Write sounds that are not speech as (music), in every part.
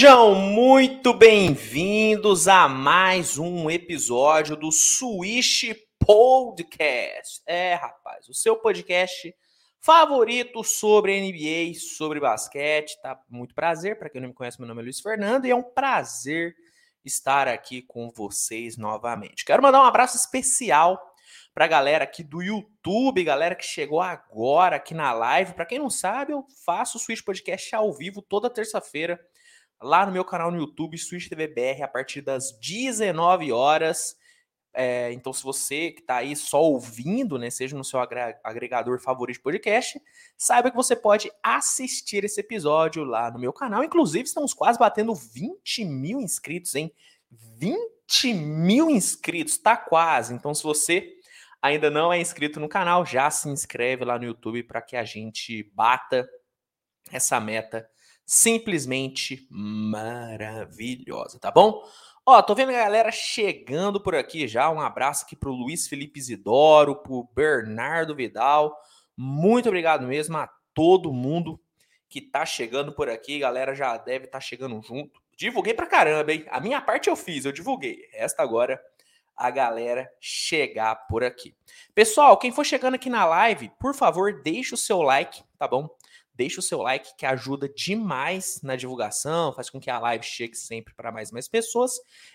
Sejam muito bem-vindos a mais um episódio do Switch Podcast. É, rapaz, o seu podcast favorito sobre NBA, sobre basquete. Tá muito prazer, para quem não me conhece, meu nome é Luiz Fernando e é um prazer estar aqui com vocês novamente. Quero mandar um abraço especial para a galera aqui do YouTube, galera que chegou agora aqui na live. Para quem não sabe, eu faço o Switch Podcast ao vivo toda terça-feira lá no meu canal no YouTube, Switch TV BR, a partir das 19 horas. É, então, se você que está aí só ouvindo, né, seja no seu agregador favorito de podcast, saiba que você pode assistir esse episódio lá no meu canal. Inclusive, estamos quase batendo 20 mil inscritos, hein? 20 mil inscritos, tá quase. Então, se você ainda não é inscrito no canal, já se inscreve lá no YouTube para que a gente bata essa meta simplesmente maravilhosa, tá bom? Ó, tô vendo a galera chegando por aqui já. Um abraço aqui pro Luiz Felipe Isidoro, pro Bernardo Vidal. Muito obrigado mesmo a todo mundo que tá chegando por aqui. Galera já deve estar tá chegando junto. Divulguei pra caramba, hein? A minha parte eu fiz, eu divulguei. Resta agora a galera chegar por aqui. Pessoal, quem for chegando aqui na live, por favor, deixe o seu like, tá bom? Deixe o seu like que ajuda demais na divulgação, faz com que a live chegue sempre para mais e mais pessoas.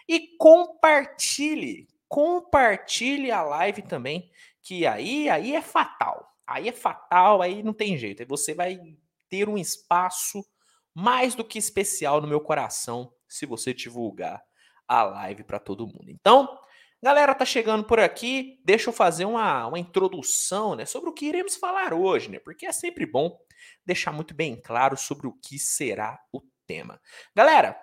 E compartilhe, compartilhe a live também, que aí, aí é fatal. Aí é fatal, aí não tem jeito. Aí você vai ter um espaço mais do que especial no meu coração se você divulgar a live para todo mundo. Então, Galera, tá chegando por aqui. Deixa eu fazer uma, uma introdução né, sobre o que iremos falar hoje, né? Porque é sempre bom deixar muito bem claro sobre o que será o tema. Galera,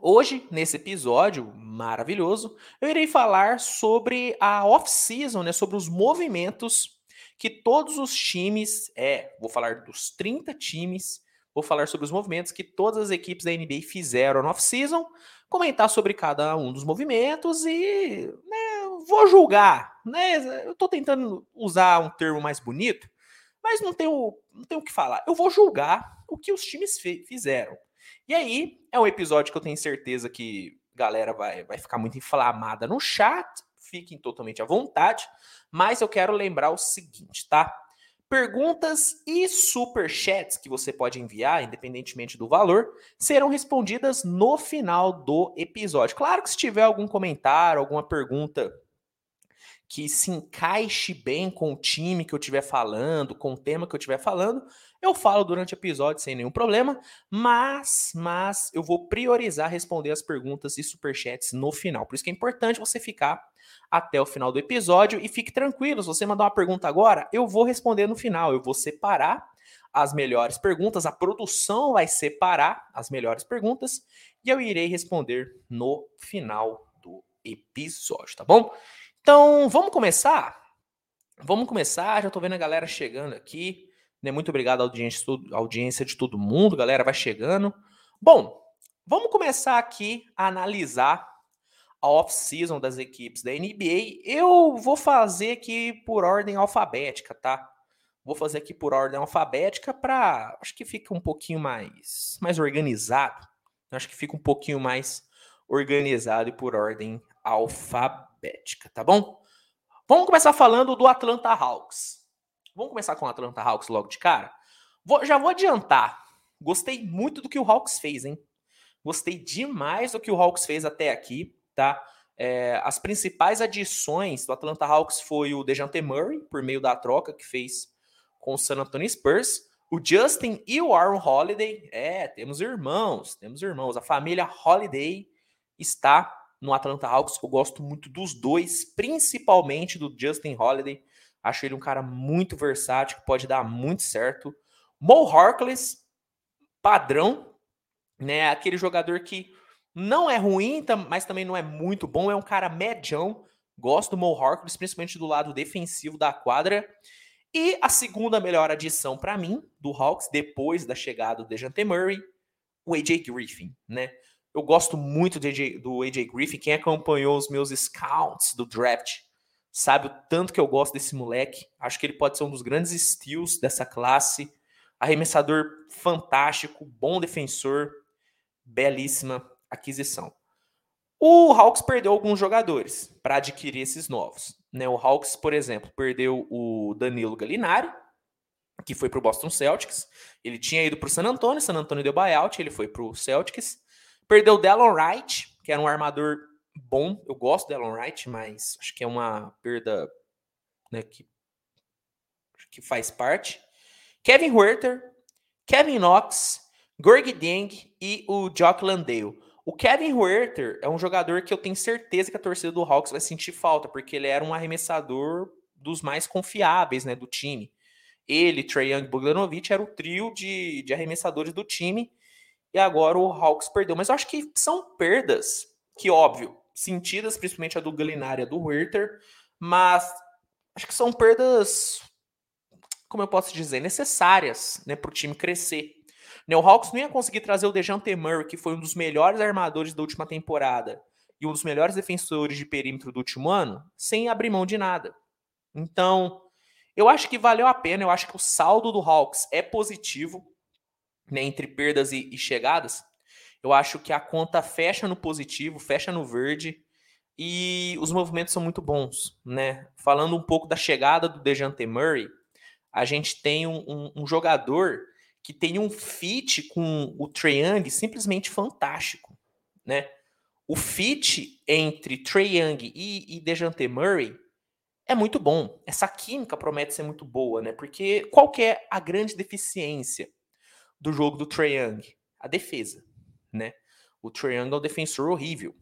hoje, nesse episódio maravilhoso, eu irei falar sobre a off-season, né? Sobre os movimentos que todos os times, é, vou falar dos 30 times, vou falar sobre os movimentos que todas as equipes da NBA fizeram no off-season comentar sobre cada um dos movimentos e né, vou julgar. Né? Eu estou tentando usar um termo mais bonito, mas não tenho, não tenho o que falar. Eu vou julgar o que os times fizeram. E aí, é um episódio que eu tenho certeza que a galera vai, vai ficar muito inflamada no chat. Fiquem totalmente à vontade. Mas eu quero lembrar o seguinte, tá? Perguntas e superchats que você pode enviar, independentemente do valor, serão respondidas no final do episódio. Claro que se tiver algum comentário, alguma pergunta que se encaixe bem com o time que eu estiver falando, com o tema que eu estiver falando, eu falo durante o episódio sem nenhum problema, mas, mas eu vou priorizar responder as perguntas e superchats no final. Por isso que é importante você ficar até o final do episódio e fique tranquilo, se você mandar uma pergunta agora, eu vou responder no final, eu vou separar as melhores perguntas, a produção vai separar as melhores perguntas e eu irei responder no final do episódio, tá bom? Então, vamos começar? Vamos começar, já tô vendo a galera chegando aqui. Né? Muito obrigado à audiência, audiência de todo mundo, galera vai chegando. Bom, vamos começar aqui a analisar a off-season das equipes da NBA. Eu vou fazer aqui por ordem alfabética, tá? Vou fazer aqui por ordem alfabética para, acho que fica um pouquinho mais mais organizado. Acho que fica um pouquinho mais organizado e por ordem alfabética, tá bom? Vamos começar falando do Atlanta Hawks. Vamos começar com o Atlanta Hawks logo de cara? Vou, já vou adiantar. Gostei muito do que o Hawks fez, hein? Gostei demais do que o Hawks fez até aqui tá? É, as principais adições do Atlanta Hawks foi o Dejante Murray, por meio da troca que fez com o San Antonio Spurs, o Justin e o Aaron Holiday. É, temos irmãos, temos irmãos. A família Holiday está no Atlanta Hawks. Eu gosto muito dos dois, principalmente do Justin Holiday. Acho ele um cara muito versátil, que pode dar muito certo. Mo Harkless, padrão, né? Aquele jogador que não é ruim, mas também não é muito bom. É um cara medião. Gosto do Mo Harkless, principalmente do lado defensivo da quadra. E a segunda melhor adição para mim do Hawks, depois da chegada do Dejante Murray, o AJ Griffin, né? Eu gosto muito do AJ, do AJ Griffin. Quem acompanhou os meus scouts do draft sabe o tanto que eu gosto desse moleque. Acho que ele pode ser um dos grandes steals dessa classe. Arremessador fantástico, bom defensor, belíssima aquisição. O Hawks perdeu alguns jogadores para adquirir esses novos. Né? O Hawks, por exemplo, perdeu o Danilo Gallinari, que foi para o Boston Celtics. Ele tinha ido para o San Antonio, San Antonio deu buyout, ele foi para o Celtics. Perdeu Delon Wright, que era um armador bom. Eu gosto do Delon Wright, mas acho que é uma perda né, que, que faz parte. Kevin Huerter, Kevin Knox, Gorg Deng e o Jock Landale. O Kevin Huerter é um jogador que eu tenho certeza que a torcida do Hawks vai sentir falta, porque ele era um arremessador dos mais confiáveis né, do time. Ele, Trey Young e Bogdanovich era o trio de, de arremessadores do time. E agora o Hawks perdeu. Mas eu acho que são perdas que, óbvio, sentidas, principalmente a do Galinari e a do Huerter, mas acho que são perdas, como eu posso dizer, necessárias né, para o time crescer. Né, o Hawks não ia conseguir trazer o Dejante Murray, que foi um dos melhores armadores da última temporada e um dos melhores defensores de perímetro do último ano, sem abrir mão de nada. Então, eu acho que valeu a pena, eu acho que o saldo do Hawks é positivo, né, entre perdas e, e chegadas. Eu acho que a conta fecha no positivo, fecha no verde, e os movimentos são muito bons, né? Falando um pouco da chegada do Dejante Murray, a gente tem um, um, um jogador que tem um fit com o Trae Young simplesmente fantástico, né? O fit entre Trae Young e, e Dejante Murray é muito bom. Essa química promete ser muito boa, né? Porque qual é a grande deficiência do jogo do Trae Young? A defesa, né? O Trae Young é um defensor horrível.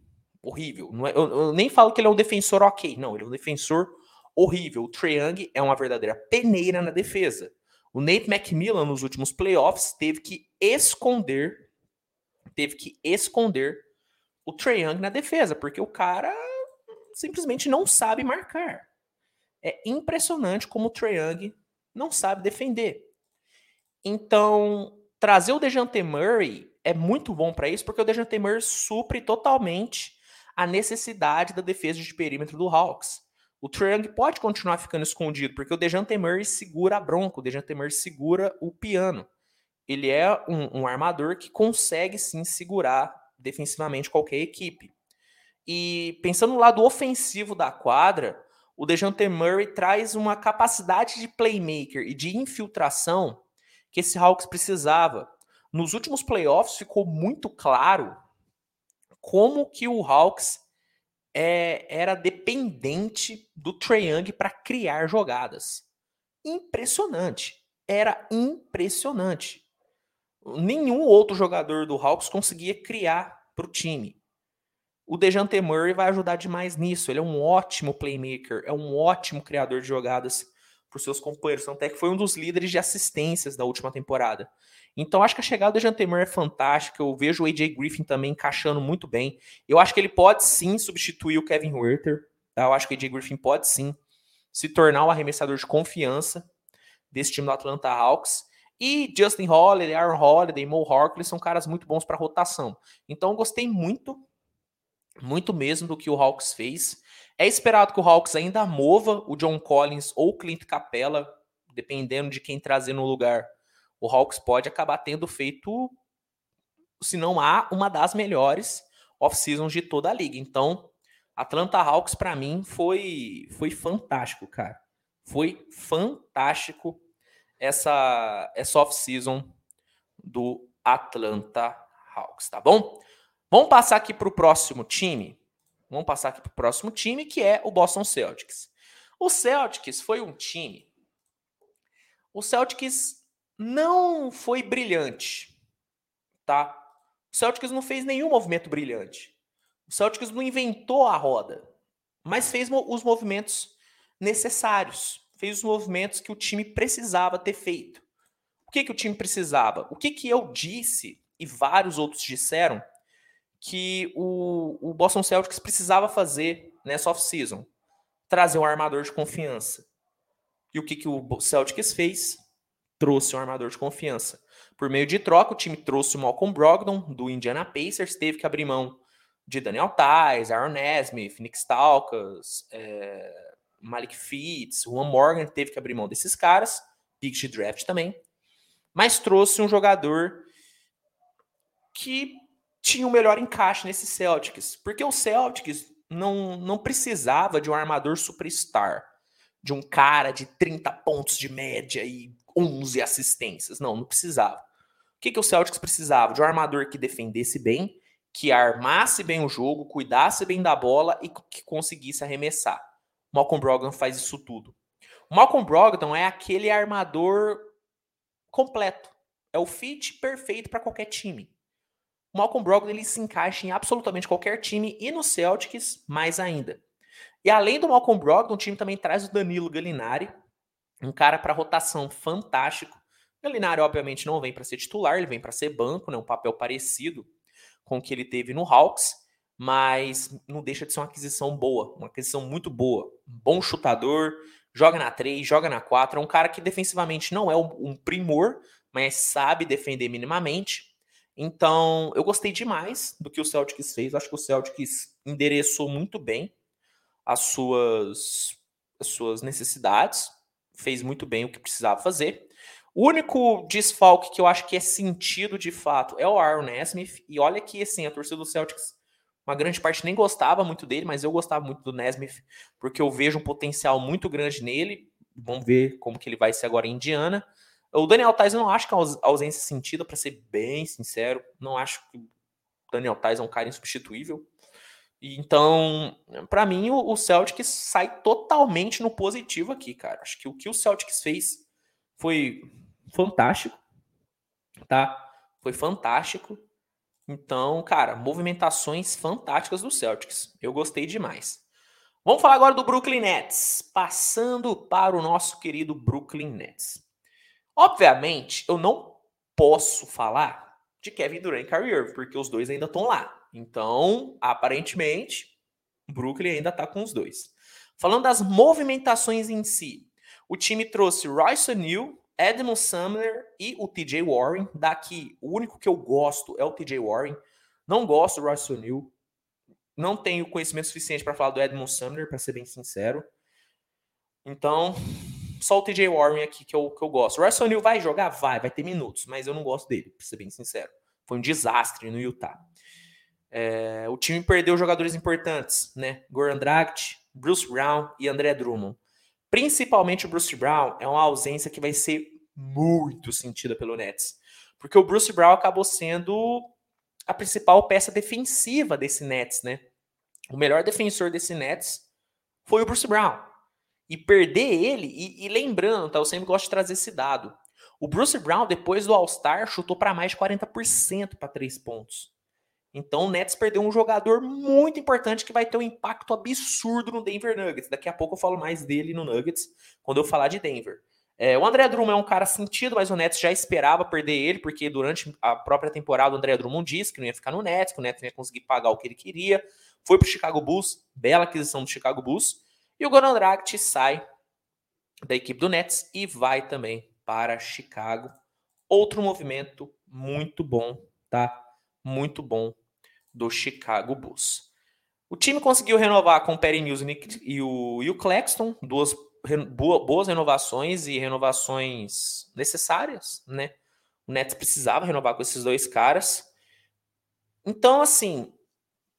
Horrível. Não é, eu, eu, nem falo que ele é um defensor ok. Não, ele é um defensor horrível. O Trae Young é uma verdadeira peneira na defesa. O Nate McMillan, nos últimos playoffs, teve que esconder, teve que esconder o Trae Young na defesa, porque o cara simplesmente não sabe marcar. É impressionante como o Trae Young não sabe defender. Então, trazer o Dejante Murray é muito bom para isso, porque o Dejante Murray supre totalmente a necessidade da defesa de perímetro do Hawks. O Trae pode continuar ficando escondido, porque o Dejante Murray segura a bronca, o Dejante Murray segura o piano. Ele é um, um armador que consegue sim segurar defensivamente qualquer equipe. E pensando no lado ofensivo da quadra, o Dejante Murray traz uma capacidade de playmaker e de infiltração que esse Hawks precisava. Nos últimos playoffs ficou muito claro como que o Hawks é, era dependente do Trae Young para criar jogadas. Impressionante. Era impressionante. Nenhum outro jogador do Hawks conseguia criar para o time. O Dejante Murray vai ajudar demais nisso. Ele é um ótimo playmaker, é um ótimo criador de jogadas os seus companheiros. Tanto é que foi um dos líderes de assistências da última temporada. Então acho que a chegada do Jantemer é fantástica. Eu vejo o AJ Griffin também encaixando muito bem. Eu acho que ele pode sim substituir o Kevin Werther. Tá? Eu acho que o AJ Griffin pode sim se tornar o arremessador de confiança desse time do Atlanta Hawks. E Justin Holiday, Aaron Holiday, Mo Harkley são caras muito bons para rotação. Então eu gostei muito, muito mesmo do que o Hawks fez. É esperado que o Hawks ainda mova o John Collins ou o Clint Capella, dependendo de quem trazer no lugar o Hawks pode acabar tendo feito, se não há, uma das melhores off-seasons de toda a liga. Então, Atlanta Hawks para mim foi foi fantástico, cara. Foi fantástico essa essa off-season do Atlanta Hawks, tá bom? Vamos passar aqui para o próximo time. Vamos passar aqui para o próximo time, que é o Boston Celtics. O Celtics foi um time. O Celtics não foi brilhante, tá? O Celtics não fez nenhum movimento brilhante. O Celtics não inventou a roda, mas fez os movimentos necessários, fez os movimentos que o time precisava ter feito. O que, que o time precisava? O que, que eu disse e vários outros disseram que o, o Boston Celtics precisava fazer nessa off-season? Trazer um armador de confiança. E o que, que o Celtics fez? trouxe um armador de confiança. Por meio de troca, o time trouxe o Malcolm Brogdon, do Indiana Pacers, teve que abrir mão de Daniel Tais, Aaron Nesmith, Nick Stalkas, é, Malik Fitz, Juan Morgan, teve que abrir mão desses caras, pick de draft também, mas trouxe um jogador que tinha o melhor encaixe nesse Celtics, porque o Celtics não, não precisava de um armador superstar, de um cara de 30 pontos de média e 11 assistências. Não, não precisava. O que, que o Celtics precisava? De um armador que defendesse bem, que armasse bem o jogo, cuidasse bem da bola e que conseguisse arremessar. Malcolm Brogdon faz isso tudo. O Malcolm Brogdon é aquele armador completo. É o fit perfeito para qualquer time. O Malcolm Brogdon ele se encaixa em absolutamente qualquer time e no Celtics mais ainda. E além do Malcolm Brogdon, o time também traz o Danilo Gallinari, um cara para rotação fantástico. Gallinari obviamente não vem para ser titular, ele vem para ser banco, né, um papel parecido com o que ele teve no Hawks, mas não deixa de ser uma aquisição boa, uma aquisição muito boa. Bom chutador, joga na 3, joga na 4, é um cara que defensivamente não é um primor, mas sabe defender minimamente. Então, eu gostei demais do que o Celtics fez. Acho que o Celtics endereçou muito bem as suas, as suas necessidades, fez muito bem o que precisava fazer. O único desfalque que eu acho que é sentido de fato é o Aaron Nesmith. E olha que assim, a torcida do Celtics, uma grande parte nem gostava muito dele, mas eu gostava muito do Nesmith, porque eu vejo um potencial muito grande nele. Vamos ver como que ele vai ser agora em Indiana. O Daniel Tais não acho que a ausência sentido, para ser bem sincero. Não acho que o Daniel Tais é um cara insubstituível. Então, para mim, o Celtics sai totalmente no positivo aqui, cara. Acho que o que o Celtics fez foi fantástico, tá? Foi fantástico. Então, cara, movimentações fantásticas do Celtics. Eu gostei demais. Vamos falar agora do Brooklyn Nets. Passando para o nosso querido Brooklyn Nets. Obviamente, eu não posso falar de Kevin Durant e Kyrie Irving, porque os dois ainda estão lá. Então, aparentemente, Brooklyn ainda está com os dois. Falando das movimentações em si, o time trouxe Royce O'Neal, Edmund Sumner e o TJ Warren. Daqui, o único que eu gosto é o TJ Warren. Não gosto do Royce O'Neal. Não tenho conhecimento suficiente para falar do Edmund Sumner, para ser bem sincero. Então, só o TJ Warren aqui que eu, que eu gosto. O Russell Neal vai jogar? Vai, vai ter minutos, mas eu não gosto dele, pra ser bem sincero. Foi um desastre no Utah. É, o time perdeu jogadores importantes, né? Goran Dragic, Bruce Brown e André Drummond. Principalmente o Bruce Brown é uma ausência que vai ser muito sentida pelo Nets. Porque o Bruce Brown acabou sendo a principal peça defensiva desse Nets, né? O melhor defensor desse Nets foi o Bruce Brown e perder ele, e, e, lembrando, tá? Eu sempre gosto de trazer esse dado. O Bruce Brown, depois do All-Star, chutou para mais de 40% para três pontos. Então o Nets perdeu um jogador muito importante que vai ter um impacto absurdo no Denver Nuggets. Daqui a pouco eu falo mais dele no Nuggets quando eu falar de Denver. É, o André Drummond é um cara sentido, mas o Nets já esperava perder ele, porque durante a própria temporada o André Drummond disse que não ia ficar no Nets, que o Nets não ia conseguir pagar o que ele queria. Foi para o Chicago Bulls, bela aquisição do Chicago Bulls. E o Goran Dragic sai da equipe do Nets e vai também para Chicago. Outro movimento muito bom, tá? Muito bom do Chicago Bulls. O time conseguiu renovar com o Perry News e o, e o Claxton, duas boas renovações e renovações necessárias, né? O Nets precisava renovar com esses dois caras. Então, assim,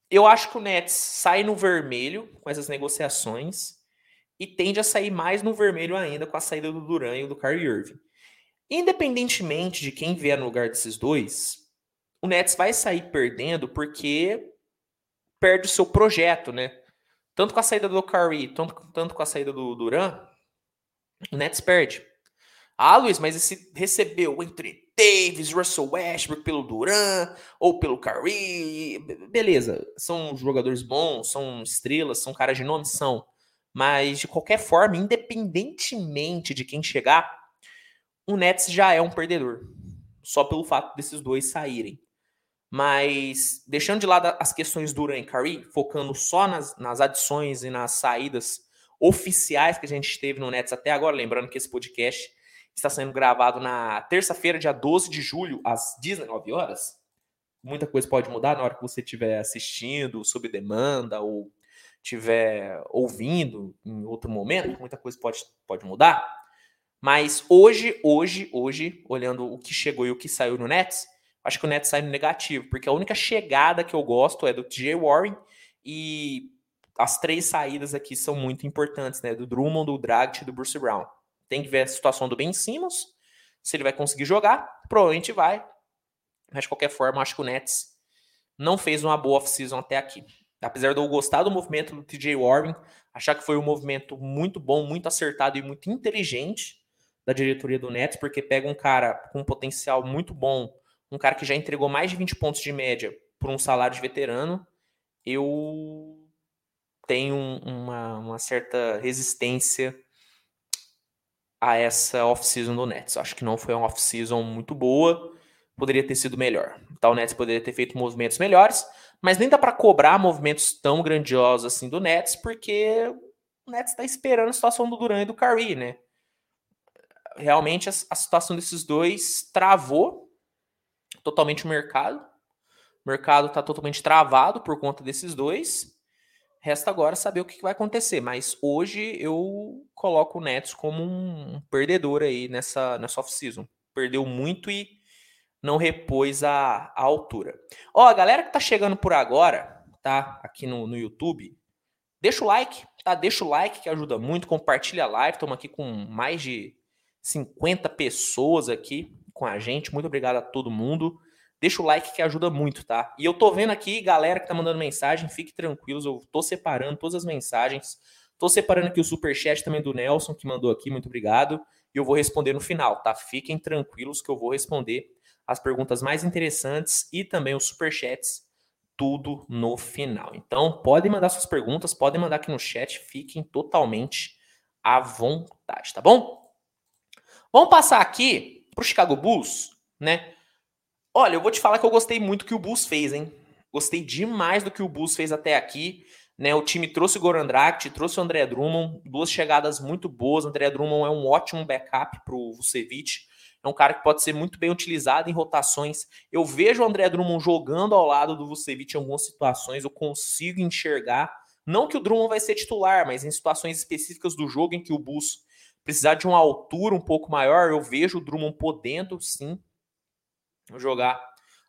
eu acho que o Nets sai no vermelho com essas negociações e tende a sair mais no vermelho ainda com a saída do Duran e do Kyrie Irving. Independentemente de quem vier no lugar desses dois, o Nets vai sair perdendo porque perde o seu projeto, né? Tanto com a saída do Kyrie, tanto, tanto com a saída do Duran, o Nets perde. Ah, Luiz, mas esse recebeu entre Davis, Russell Westbrook pelo Duran ou pelo Curry. Beleza, são jogadores bons, são estrelas, são caras de nome, são. Mas de qualquer forma, independentemente de quem chegar, o Nets já é um perdedor. Só pelo fato desses dois saírem. Mas deixando de lado as questões Duran e Curry, focando só nas, nas adições e nas saídas oficiais que a gente teve no Nets até agora, lembrando que esse podcast está sendo gravado na terça-feira, dia 12 de julho, às 19 horas. Muita coisa pode mudar na hora que você estiver assistindo, sob demanda, ou estiver ouvindo em outro momento, muita coisa pode, pode mudar. Mas hoje, hoje, hoje, olhando o que chegou e o que saiu no Nets, acho que o Nets sai no negativo, porque a única chegada que eu gosto é do TJ Warren e as três saídas aqui são muito importantes, né? Do Drummond, do Dragic e do Bruce Brown. Tem que ver a situação do Ben Simmons, se ele vai conseguir jogar, provavelmente vai. Mas de qualquer forma, acho que o Nets não fez uma boa off-season até aqui. Apesar de eu gostar do movimento do TJ Warren, achar que foi um movimento muito bom, muito acertado e muito inteligente da diretoria do Nets, porque pega um cara com um potencial muito bom, um cara que já entregou mais de 20 pontos de média por um salário de veterano, eu tenho uma, uma certa resistência a essa off-season do Nets. Acho que não foi uma off-season muito boa, poderia ter sido melhor. Então o Nets poderia ter feito movimentos melhores, mas nem dá para cobrar movimentos tão grandiosos assim do Nets, porque o Nets está esperando a situação do Duran e do Curry, né? Realmente a, a situação desses dois travou totalmente o mercado. O mercado está totalmente travado por conta desses dois. Resta agora saber o que vai acontecer. Mas hoje eu coloco o Nets como um perdedor aí nessa, nessa off-season. Perdeu muito e não repôs a, a altura. Ó, a galera que tá chegando por agora, tá? Aqui no, no YouTube, deixa o like, tá? Deixa o like que ajuda muito, compartilha a live. Estamos aqui com mais de 50 pessoas aqui com a gente. Muito obrigado a todo mundo. Deixa o like que ajuda muito, tá? E eu tô vendo aqui, galera que tá mandando mensagem, fique tranquilos, eu tô separando todas as mensagens. Tô separando aqui o superchat também do Nelson, que mandou aqui, muito obrigado. E eu vou responder no final, tá? Fiquem tranquilos que eu vou responder as perguntas mais interessantes e também os superchats, tudo no final. Então, podem mandar suas perguntas, podem mandar aqui no chat, fiquem totalmente à vontade, tá bom? Vamos passar aqui para o Chicago Bulls, né? Olha, eu vou te falar que eu gostei muito do que o Bulls fez, hein? Gostei demais do que o Bulls fez até aqui. Né, o time trouxe o Goran Dragic, trouxe o André Drummond, duas chegadas muito boas. O André Drummond é um ótimo backup para o Vucevic. É um cara que pode ser muito bem utilizado em rotações. Eu vejo o André Drummond jogando ao lado do Vucevic em algumas situações, eu consigo enxergar. Não que o Drummond vai ser titular, mas em situações específicas do jogo em que o Bulls precisar de uma altura um pouco maior, eu vejo o Drummond podendo sim jogar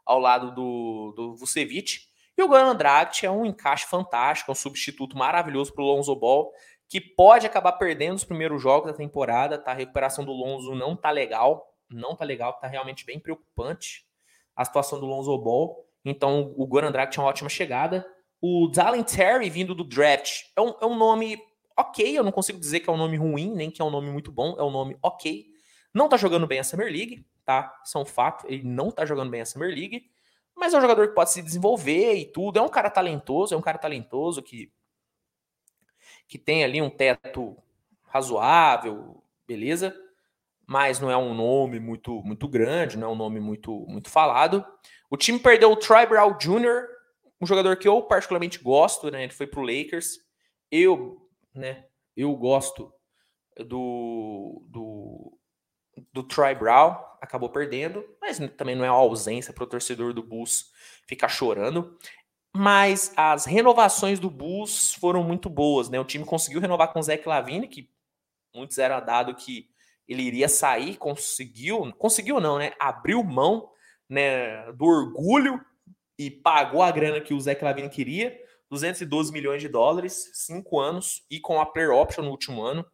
ao lado do, do Vucevic. E o Goran Dragic é um encaixe fantástico, é um substituto maravilhoso para o Lonzo Ball, que pode acabar perdendo os primeiros jogos da temporada, tá? A recuperação do Lonzo não tá legal, não tá legal, tá realmente bem preocupante a situação do Lonzo Ball. Então, o Goran Dragic é uma ótima chegada. O Dallin Terry, vindo do draft, é um, é um nome ok. Eu não consigo dizer que é um nome ruim, nem que é um nome muito bom. É um nome ok. Não tá jogando bem a Summer League, tá? Isso é um fato. Ele não tá jogando bem a Summer League. Mas é um jogador que pode se desenvolver e tudo. É um cara talentoso, é um cara talentoso que, que tem ali um teto razoável, beleza? mas não é um nome muito muito grande, não é um nome muito muito falado. O time perdeu o Troy Brown Jr., um jogador que eu particularmente gosto, né? Ele foi pro Lakers. Eu, né, eu gosto do do do Troy Brown, acabou perdendo, mas também não é uma ausência para o torcedor do Bulls ficar chorando. Mas as renovações do Bulls foram muito boas, né? O time conseguiu renovar com o Zach Lavine, que muitos eram dado que ele iria sair, conseguiu, conseguiu não, né? Abriu mão né, do orgulho e pagou a grana que o Zé Clavini queria, 212 milhões de dólares, cinco anos, e com a player option no último ano.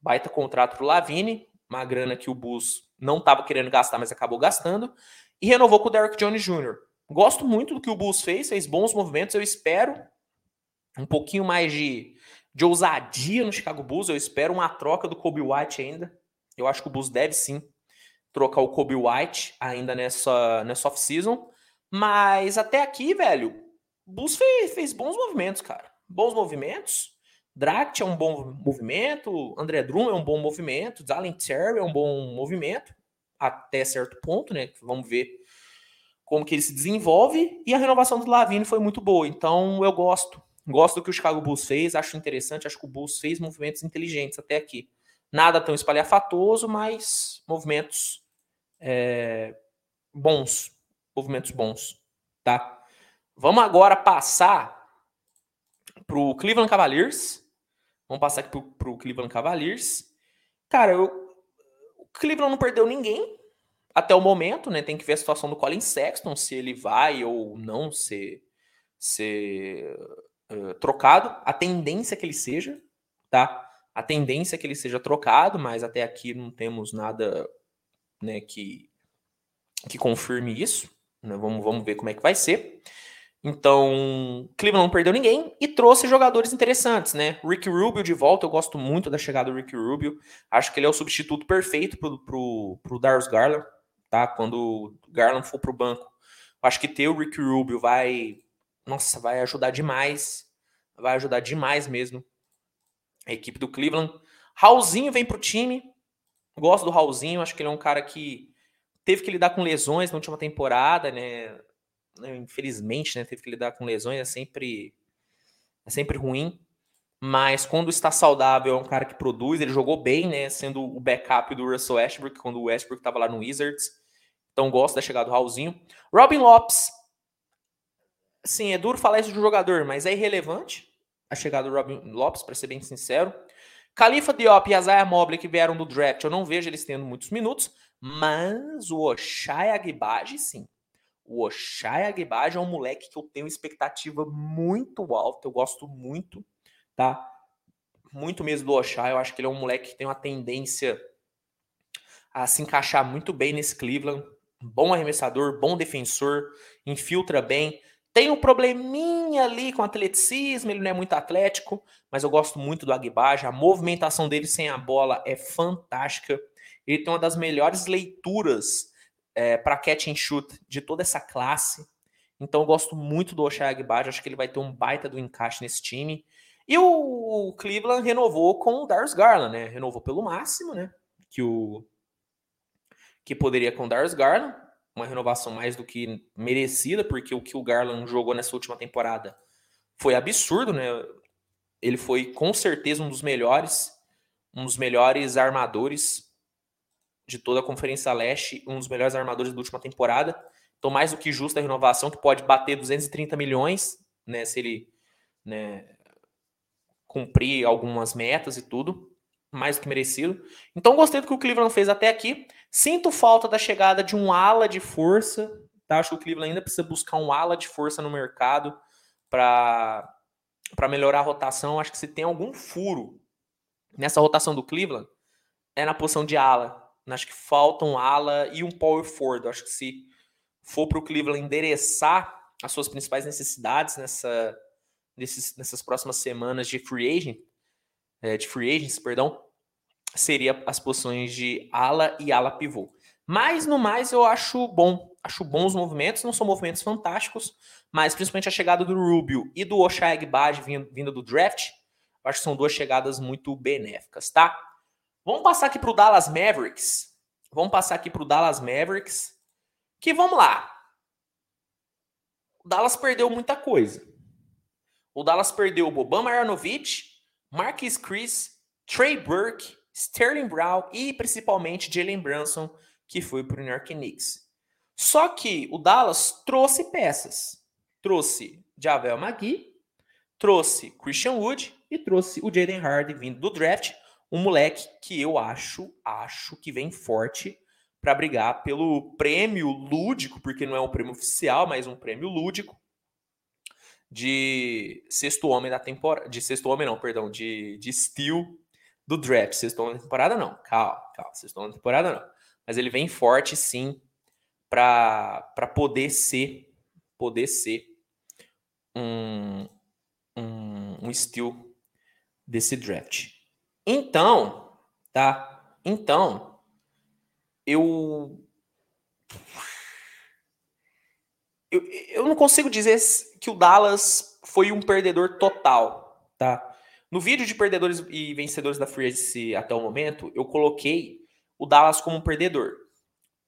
Baita contrato para o Lavine, uma grana que o Bulls não estava querendo gastar, mas acabou gastando, e renovou com o Derrick Jones Jr. Gosto muito do que o Bulls fez, fez bons movimentos, eu espero um pouquinho mais de, de ousadia no Chicago Bulls, eu espero uma troca do Kobe White ainda, eu acho que o Bulls deve sim trocar o Kobe White ainda nessa, nessa off-season. Mas até aqui, velho, o Bulls fez, fez bons movimentos, cara. Bons movimentos. Dract é um bom movimento, André Drum é um bom movimento, Dallin Terry é um bom movimento, até certo ponto, né? Vamos ver como que ele se desenvolve. E a renovação do Lavine foi muito boa. Então eu gosto. Gosto do que o Chicago Bulls fez, acho interessante, acho que o Bulls fez movimentos inteligentes até aqui. Nada tão espalhafatoso, mas movimentos é, bons. Movimentos bons, tá? Vamos agora passar para o Cleveland Cavaliers. Vamos passar aqui para o Cleveland Cavaliers. Cara, eu, o Cleveland não perdeu ninguém. até o momento, né, tem que ver a situação do Colin Sexton, se ele vai ou não ser, ser uh, trocado. A tendência é que ele seja, tá? A tendência é que ele seja trocado, mas até aqui não temos nada né, que, que confirme isso. Né? Vamos, vamos ver como é que vai ser. Então, Cleveland não perdeu ninguém e trouxe jogadores interessantes, né? Rick Rubio de volta, eu gosto muito da chegada do Rick Rubio. Acho que ele é o substituto perfeito pro, pro, pro Darius Garland, tá? Quando o Garland for pro banco. Acho que ter o Rick Rubio vai, nossa, vai ajudar demais. Vai ajudar demais mesmo a equipe do Cleveland. Raulzinho vem pro time. Gosto do Raulzinho, acho que ele é um cara que teve que lidar com lesões na última temporada, né? Né, infelizmente, né, teve que lidar com lesões, é sempre, é sempre ruim. Mas quando está saudável, é um cara que produz. Ele jogou bem, né? Sendo o backup do Russell Westbrook, quando o Westbrook estava lá no Wizards. Então gosto da chegada do Raulzinho. Robin Lopes. Sim, é duro falar isso de um jogador, mas é irrelevante a chegada do Robin Lopes, para ser bem sincero. Khalifa Diop e Isaiah Mobley, que vieram do draft, eu não vejo eles tendo muitos minutos, mas o Oshai Agbaji, sim. O Oshai Agbaji é um moleque que eu tenho expectativa muito alta, eu gosto muito, tá? Muito mesmo do Oshai, eu acho que ele é um moleque que tem uma tendência a se encaixar muito bem nesse Cleveland. Bom arremessador, bom defensor, infiltra bem. Tem um probleminha ali com atleticismo, ele não é muito atlético, mas eu gosto muito do Agbaji. A movimentação dele sem a bola é fantástica. Ele tem uma das melhores leituras é, para catch and shoot de toda essa classe. Então eu gosto muito do Oshai Agbaji, acho que ele vai ter um baita do encaixe nesse time. E o Cleveland renovou com o Darius Garland, né? Renovou pelo máximo, né? Que o que poderia com o Darius Garland, uma renovação mais do que merecida, porque o que o Garland jogou nessa última temporada foi absurdo, né? Ele foi com certeza um dos melhores, um dos melhores armadores de toda a Conferência Leste, um dos melhores armadores da última temporada. Então, mais do que justa a renovação, que pode bater 230 milhões, né? Se ele né, cumprir algumas metas e tudo. Mais do que merecido. Então, gostei do que o Cleveland fez até aqui. Sinto falta da chegada de um ala de força. Tá? Acho que o Cleveland ainda precisa buscar um ala de força no mercado para melhorar a rotação. Acho que se tem algum furo nessa rotação do Cleveland, é na posição de ala. Acho que falta um ala e um power forward. Acho que se for para o Cleveland endereçar as suas principais necessidades nessa, nesses, nessas próximas semanas de free agent, é, de free agents, perdão, seria as posições de ala e ala pivô. Mas no mais eu acho bom, acho bons movimentos, não são movimentos fantásticos, mas principalmente a chegada do Rubio e do Oshai Agbaji vindo, vindo do draft, acho que são duas chegadas muito benéficas, tá? Vamos passar aqui para o Dallas Mavericks. Vamos passar aqui para o Dallas Mavericks. Que vamos lá. O Dallas perdeu muita coisa. O Dallas perdeu o Boban Marjanovic, Marquis Chris, Trey Burke, Sterling Brown e principalmente Jalen Brunson, que foi para o New York Knicks. Só que o Dallas trouxe peças. Trouxe Javel Magui, trouxe Christian Wood e trouxe o Jaden Hardy vindo do draft um moleque que eu acho, acho que vem forte para brigar pelo prêmio lúdico, porque não é um prêmio oficial, mas um prêmio lúdico de sexto homem da temporada, de sexto homem não, perdão, de, de steel do draft, sexto homem da temporada não, calma, calma, sexto homem da temporada não, mas ele vem forte sim para poder ser, poder ser um, um, um steel desse draft. Então, tá? Então, eu, eu eu não consigo dizer que o Dallas foi um perdedor total, tá? No vídeo de perdedores e vencedores da Free Agency até o momento, eu coloquei o Dallas como um perdedor.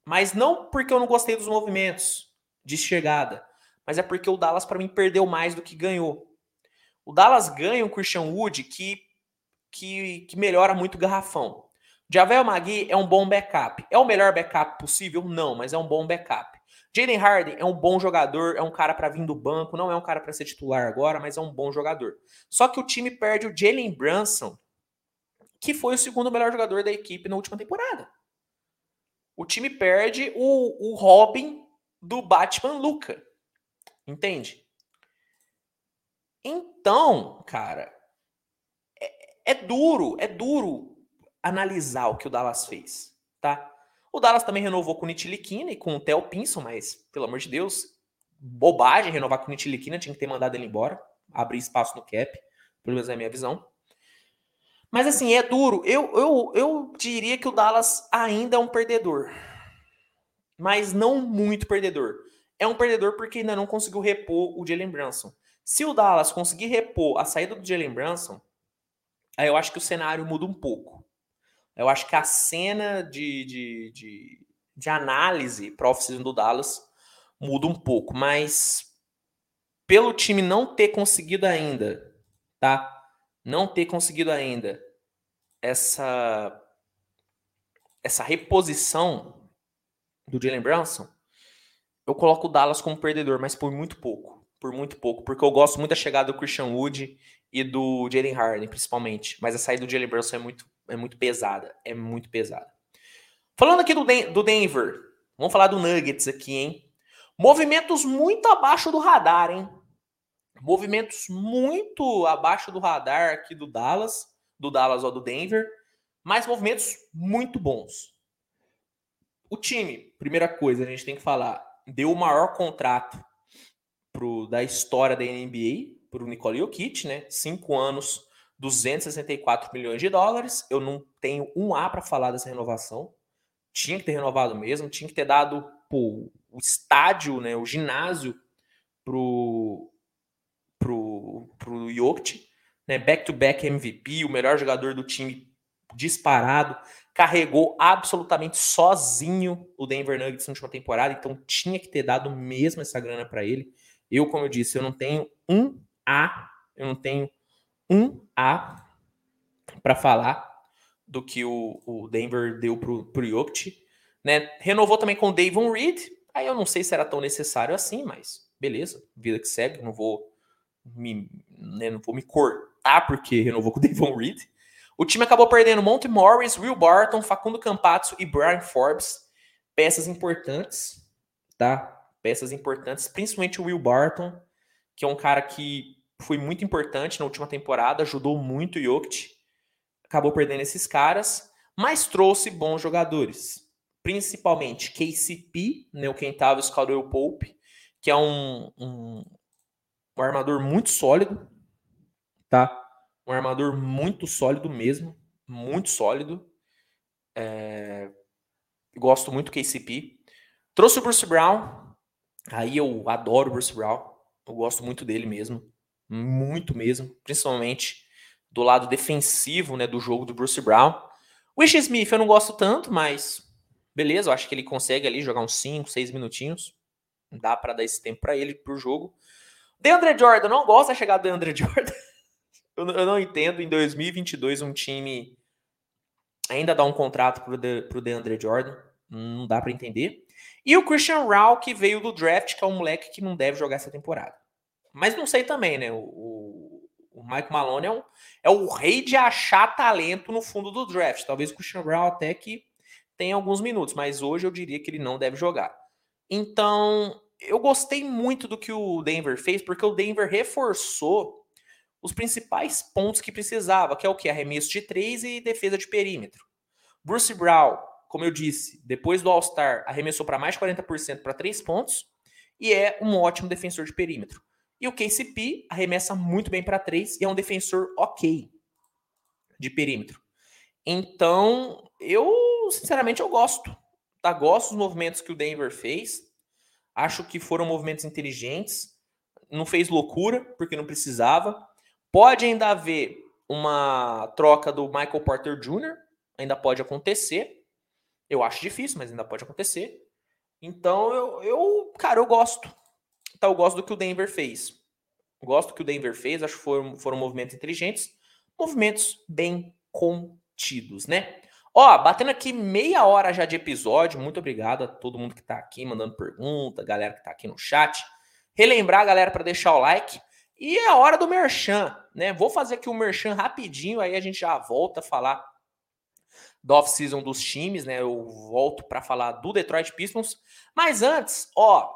Mas não porque eu não gostei dos movimentos de chegada, mas é porque o Dallas para mim perdeu mais do que ganhou. O Dallas ganha o Christian Wood que que, que melhora muito o garrafão. Javel Magui é um bom backup. É o melhor backup possível? Não, mas é um bom backup. Jaden Harden é um bom jogador, é um cara para vir do banco, não é um cara para ser titular agora, mas é um bom jogador. Só que o time perde o Jalen Brunson, que foi o segundo melhor jogador da equipe na última temporada. o time perde o, o Robin do Batman Luca. Entende? Então, cara, é, duro, é duro analisar o que o Dallas fez, tá? O Dallas também renovou com o Nitiliquina e com o Theo Pinson, mas, pelo amor de Deus, bobagem renovar com o Nitiliquina, tinha que ter mandado ele embora, abrir espaço no cap, pelo menos é a minha visão. Mas assim, é duro. Eu, eu, eu diria que o Dallas ainda é um perdedor. Mas não muito perdedor. É um perdedor porque ainda não conseguiu repor o Jalen Brunson. Se o Dallas conseguir repor a saída do Jalen Brunson, aí eu acho que o cenário muda um pouco. Eu acho que a cena de, de, de, de análise para off do Dallas muda um pouco. Mas pelo time não ter conseguido ainda, tá? Não ter conseguido ainda essa essa reposição do Jalen Brunson, eu coloco o Dallas como perdedor, mas por muito pouco. Por muito pouco. Porque eu gosto muito da chegada do Christian Wood e do Jalen Harden, principalmente. Mas a saída do Jalen Brunson é muito, é muito pesada. É muito pesada. Falando aqui do, Den do Denver, vamos falar do Nuggets aqui, hein? Movimentos muito abaixo do radar, hein? Movimentos muito abaixo do radar aqui do Dallas do Dallas ou do Denver, mas movimentos muito bons. O time, primeira coisa, a gente tem que falar, deu o maior contrato pro, da história da NBA para o Nikola Jokic, né? Cinco anos, 264 milhões de dólares. Eu não tenho um A para falar dessa renovação. Tinha que ter renovado mesmo, tinha que ter dado pô, o estádio, né, o ginásio pro pro pro Jokic né? Back-to-back MVP, o melhor jogador do time disparado, carregou absolutamente sozinho o Denver Nuggets na última temporada, então tinha que ter dado mesmo essa grana para ele. Eu, como eu disse, eu não tenho um A, eu não tenho um A para falar do que o, o, Denver deu pro, pro né? Renovou também com o Davon Reed, aí eu não sei se era tão necessário assim, mas beleza, vida que segue, não vou me, né, não vou me cortar porque renovou com o (laughs) Devon Reed. O time acabou perdendo Monte Morris, Will Barton, Facundo Campazzo e Brian Forbes. Peças importantes, tá? Peças importantes, principalmente o Will Barton, que é um cara que foi muito importante na última temporada, ajudou muito o Jokic. Acabou perdendo esses caras, mas trouxe bons jogadores. Principalmente KCP, né, o Caldwell Pope, que é um, um, um armador muito sólido, tá? Um armador muito sólido mesmo, muito sólido. É... Gosto muito do KCP. Trouxe o Bruce Brown. Aí eu adoro Bruce Brown. Eu gosto muito dele mesmo. Muito mesmo. Principalmente do lado defensivo né, do jogo do Bruce Brown. Wish Smith eu não gosto tanto, mas beleza, eu acho que ele consegue ali jogar uns 5, 6 minutinhos. Dá para dar esse tempo para ele pro jogo. DeAndre Jordan, não gosto da chegada do DeAndre (laughs) Jordan. eu, eu não entendo em 2022 um time ainda dar um contrato pro, de, pro DeAndre Jordan. Não dá para entender. E o Christian Rao, que veio do draft, que é um moleque que não deve jogar essa temporada. Mas não sei também, né? O, o, Mike Malone é, um, é o rei de achar talento no fundo do draft. Talvez o Christian Rao até que tenha alguns minutos, mas hoje eu diria que ele não deve jogar. Então, eu gostei muito do que o Denver fez, porque o Denver reforçou os principais pontos que precisava, que é o que? Arremesso de três e defesa de perímetro. Bruce Brown, como eu disse, depois do All-Star, arremessou para mais de 40% para três pontos e é um ótimo defensor de perímetro. E o KCP arremessa muito bem para três e é um defensor ok de perímetro. Então, eu, sinceramente, eu gosto. Tá? Gosto dos movimentos que o Denver fez. Acho que foram movimentos inteligentes. Não fez loucura, porque não precisava. Pode ainda haver uma troca do Michael Porter Jr., ainda pode acontecer. Eu acho difícil, mas ainda pode acontecer. Então, eu, eu cara, eu gosto. Então, eu gosto do que o Denver fez. Gosto do que o Denver fez, acho que foram, foram movimentos inteligentes, movimentos bem contidos, né? Ó, batendo aqui meia hora já de episódio. Muito obrigado a todo mundo que tá aqui mandando pergunta, galera que tá aqui no chat. Relembrar a galera para deixar o like. E é a hora do merchan, né? Vou fazer aqui o um merchan rapidinho, aí a gente já volta a falar da off-season dos times, né? Eu volto para falar do Detroit Pistons. Mas antes, ó,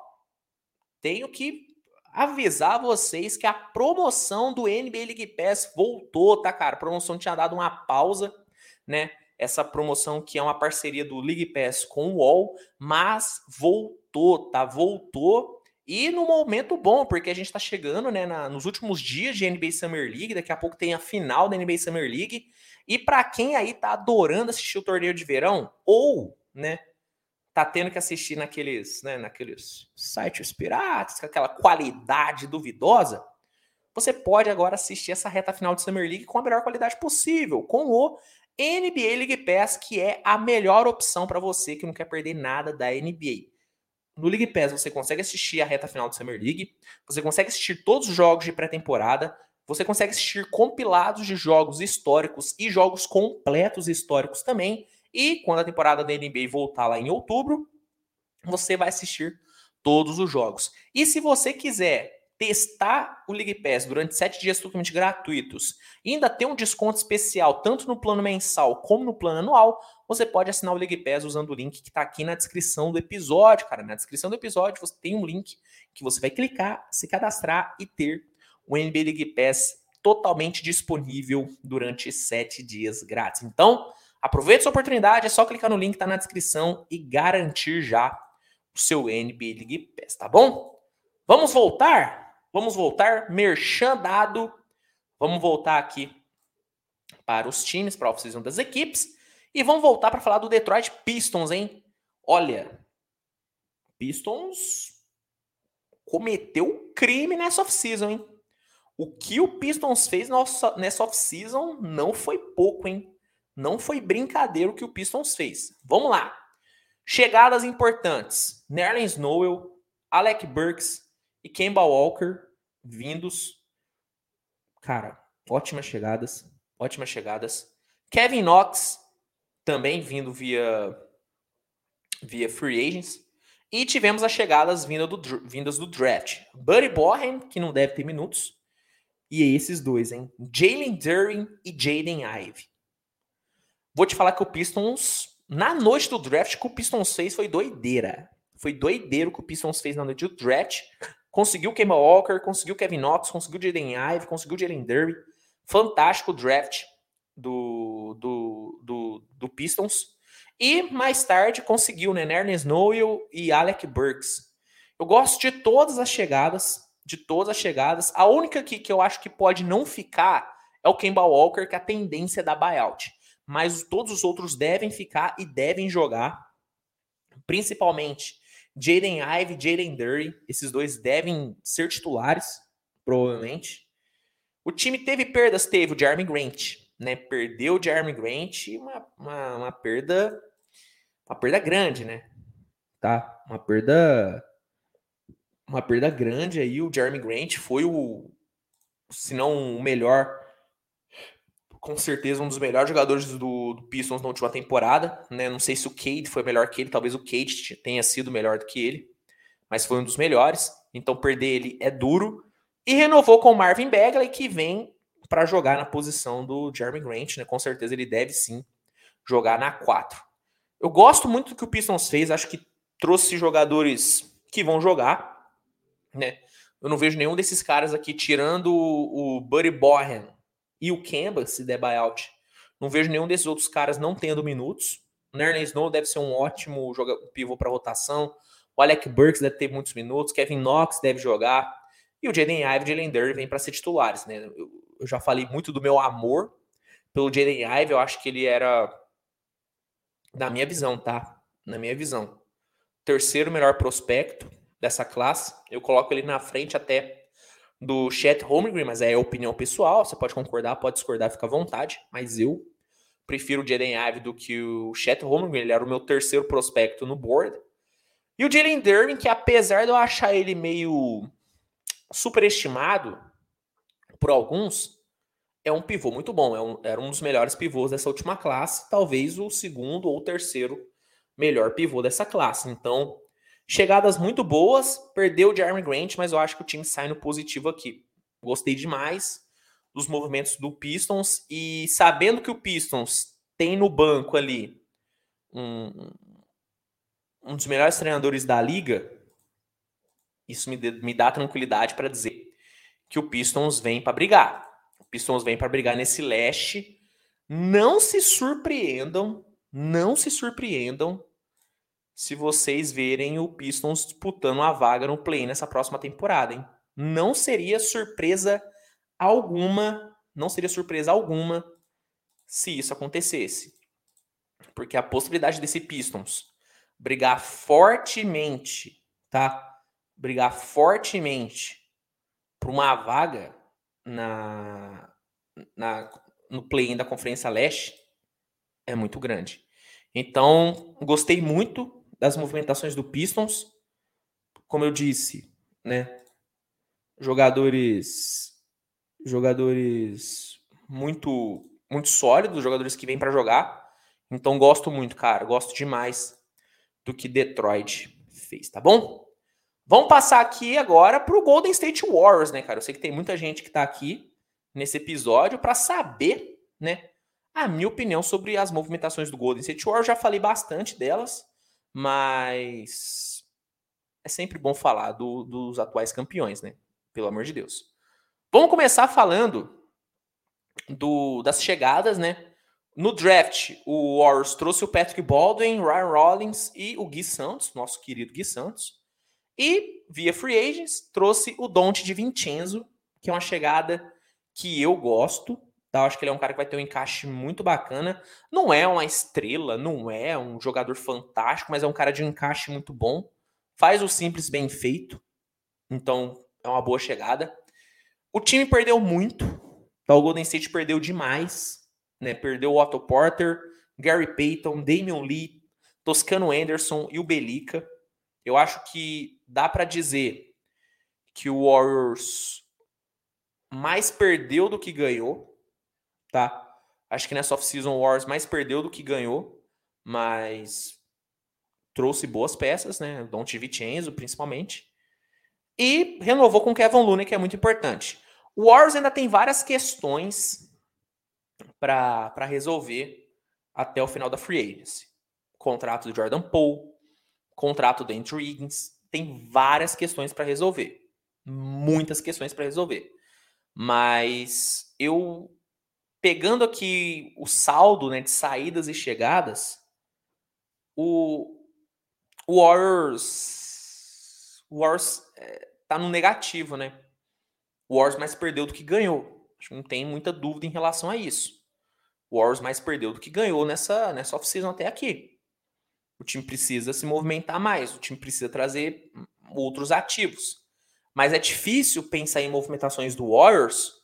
tenho que avisar vocês que a promoção do NBA League Pass voltou, tá, cara? A promoção tinha dado uma pausa, né? Essa promoção que é uma parceria do League Pass com o UOL, mas voltou, tá? Voltou e no momento bom, porque a gente tá chegando, né, na, nos últimos dias de NBA Summer League, daqui a pouco tem a final da NBA Summer League. E para quem aí tá adorando assistir o torneio de verão ou, né, tá tendo que assistir naqueles, né, naqueles sites piratas, com aquela qualidade duvidosa, você pode agora assistir essa reta final de Summer League com a melhor qualidade possível, com o NBA League Pass, que é a melhor opção para você que não quer perder nada da NBA. No League Pass você consegue assistir a reta final de Summer League, você consegue assistir todos os jogos de pré-temporada, você consegue assistir compilados de jogos históricos e jogos completos históricos também, e quando a temporada da NBA voltar lá em outubro, você vai assistir todos os jogos. E se você quiser testar o League Pass durante sete dias totalmente gratuitos e ainda ter um desconto especial tanto no plano mensal como no plano anual, você pode assinar o League Pass usando o link que está aqui na descrição do episódio, cara. Na descrição do episódio você tem um link que você vai clicar, se cadastrar e ter o NBA League Pass totalmente disponível durante sete dias grátis. Então, Aproveite sua oportunidade, é só clicar no link que está na descrição e garantir já o seu NBA League Pass, tá bom? Vamos voltar? Vamos voltar, merchandado. Vamos voltar aqui para os times, para a off-season das equipes. E vamos voltar para falar do Detroit Pistons, hein? Olha, Pistons cometeu crime nessa off-season, hein? O que o Pistons fez nessa off-season não foi pouco, hein? Não foi brincadeira o que o Pistons fez. Vamos lá. Chegadas importantes. Nerlens Noel, Alec Burks e Kemba Walker vindos. Cara, ótimas chegadas. Ótimas chegadas. Kevin Knox também vindo via via free agents. E tivemos as chegadas vindas do, vindas do draft. Buddy Bohan, que não deve ter minutos. E esses dois, hein? Jalen Durin e Jaden Ive. Vou te falar que o Pistons, na noite do draft, que o Pistons fez foi doideira. Foi doideiro que o Pistons fez na noite do draft. Conseguiu Kemba Walker, conseguiu Kevin Knox, conseguiu Jaden Ive, conseguiu Jalen Derby. Fantástico draft do, do, do, do, Pistons. E mais tarde conseguiu né, Ernest Noel e Alec Burks. Eu gosto de todas as chegadas, de todas as chegadas. A única aqui que eu acho que pode não ficar é o Kemba Walker, que é a tendência da buyout mas todos os outros devem ficar e devem jogar, principalmente Jaden Ive, Jaden Dury, esses dois devem ser titulares, provavelmente. O time teve perdas, teve o Jeremy Grant, né? Perdeu o Jeremy Grant, uma, uma, uma perda, uma perda grande, né? Tá, uma perda, uma perda grande aí. O Jeremy Grant foi o, se não o melhor com certeza um dos melhores jogadores do, do, Pistons na última temporada, né? Não sei se o Cade foi melhor que ele, talvez o Cade tenha sido melhor do que ele, mas foi um dos melhores. Então perder ele é duro. E renovou com o Marvin Bagley, que vem para jogar na posição do Jeremy Grant, né? Com certeza ele deve sim jogar na 4. Eu gosto muito do que o Pistons fez, acho que trouxe jogadores que vão jogar, né? Eu não vejo nenhum desses caras aqui tirando o, Buddy Bohan, e o Kemba, se der buyout. Não vejo nenhum desses outros caras não tendo minutos. O Nerlens Snow deve ser um ótimo joga pivô para rotação. O Alec Burks deve ter muitos minutos. Kevin Knox deve jogar. E o Jaden Ive e Jalen Durr vêm para ser titulares. Né? Eu, eu, já falei muito do meu amor pelo Jaden Ive. Eu acho que ele era, na minha visão, tá? Na minha visão, terceiro melhor prospecto dessa classe. Eu coloco ele na frente até do Chet Holmgren, mas é opinião pessoal, você pode concordar, pode discordar, fica à vontade, mas eu prefiro o Jaden Ive do que o Chet Holmgren, ele era o meu terceiro prospecto no board. E o Jalen Durbin, que apesar de eu achar ele meio superestimado por alguns, é um pivô muito bom, é um, era um dos melhores pivôs dessa última classe, talvez o segundo ou terceiro melhor pivô dessa classe. Então, Chegadas muito boas, perdeu o Jeremy Grant, mas eu acho que o time sai no positivo aqui. Gostei demais dos movimentos do Pistons e sabendo que o Pistons tem no banco ali um, um dos melhores treinadores da liga, isso me, me dá tranquilidade para dizer que o Pistons vem para brigar. O Pistons vem para brigar nesse leste. Não se surpreendam, não se surpreendam se vocês verem o Pistons disputando a vaga no play nessa próxima temporada, hein? Não seria surpresa alguma, não seria surpresa alguma se isso acontecesse. Porque a possibilidade desse Pistons brigar fortemente, tá? Brigar fortemente por uma vaga na, na no play-in da Conferência Leste é muito grande. Então, gostei muito das movimentações do Pistons. Como eu disse, né? Jogadores jogadores muito muito sólidos, jogadores que vêm para jogar. Então gosto muito, cara, gosto demais do que Detroit fez, tá bom? Vamos passar aqui agora para o Golden State Warriors, né, cara? Eu sei que tem muita gente que está aqui nesse episódio para saber, né, a minha opinião sobre as movimentações do Golden State Warriors. Já falei bastante delas, mas é sempre bom falar do, dos atuais campeões, né? Pelo amor de Deus. Vamos começar falando do, das chegadas, né? No draft, o Warriors trouxe o Patrick Baldwin, Ryan Rollins e o Gui Santos, nosso querido Gui Santos. E, via free agents, trouxe o Dante de Vincenzo, que é uma chegada que eu gosto. Tá? Eu acho que ele é um cara que vai ter um encaixe muito bacana. Não é uma estrela, não é um jogador fantástico, mas é um cara de um encaixe muito bom. Faz o simples bem feito. Então, é uma boa chegada. O time perdeu muito. Tá? O Golden State perdeu demais né? Perdeu o Otto Porter, Gary Payton, Damian Lee, Toscano Anderson e o Belica. Eu acho que dá para dizer que o Warriors mais perdeu do que ganhou, tá? Acho que nessa off-season Warriors mais perdeu do que ganhou, mas trouxe boas peças, né? Don Vincenzo, principalmente. E renovou com Kevin Looney, que é muito importante. O Warriors ainda tem várias questões para resolver até o final da free agency. Contrato do Jordan Poole, contrato do Andrew Higgins, tem várias questões para resolver. Muitas questões para resolver. Mas eu pegando aqui o saldo né, de saídas e chegadas, o, Warriors, o Warriors é, tá no negativo, né? O Warriors mais perdeu do que ganhou. Acho que não tem muita dúvida em relação a isso. O Warriors mais perdeu do que ganhou nessa, nessa off-season até aqui. O time precisa se movimentar mais, o time precisa trazer outros ativos. Mas é difícil pensar em movimentações do Warriors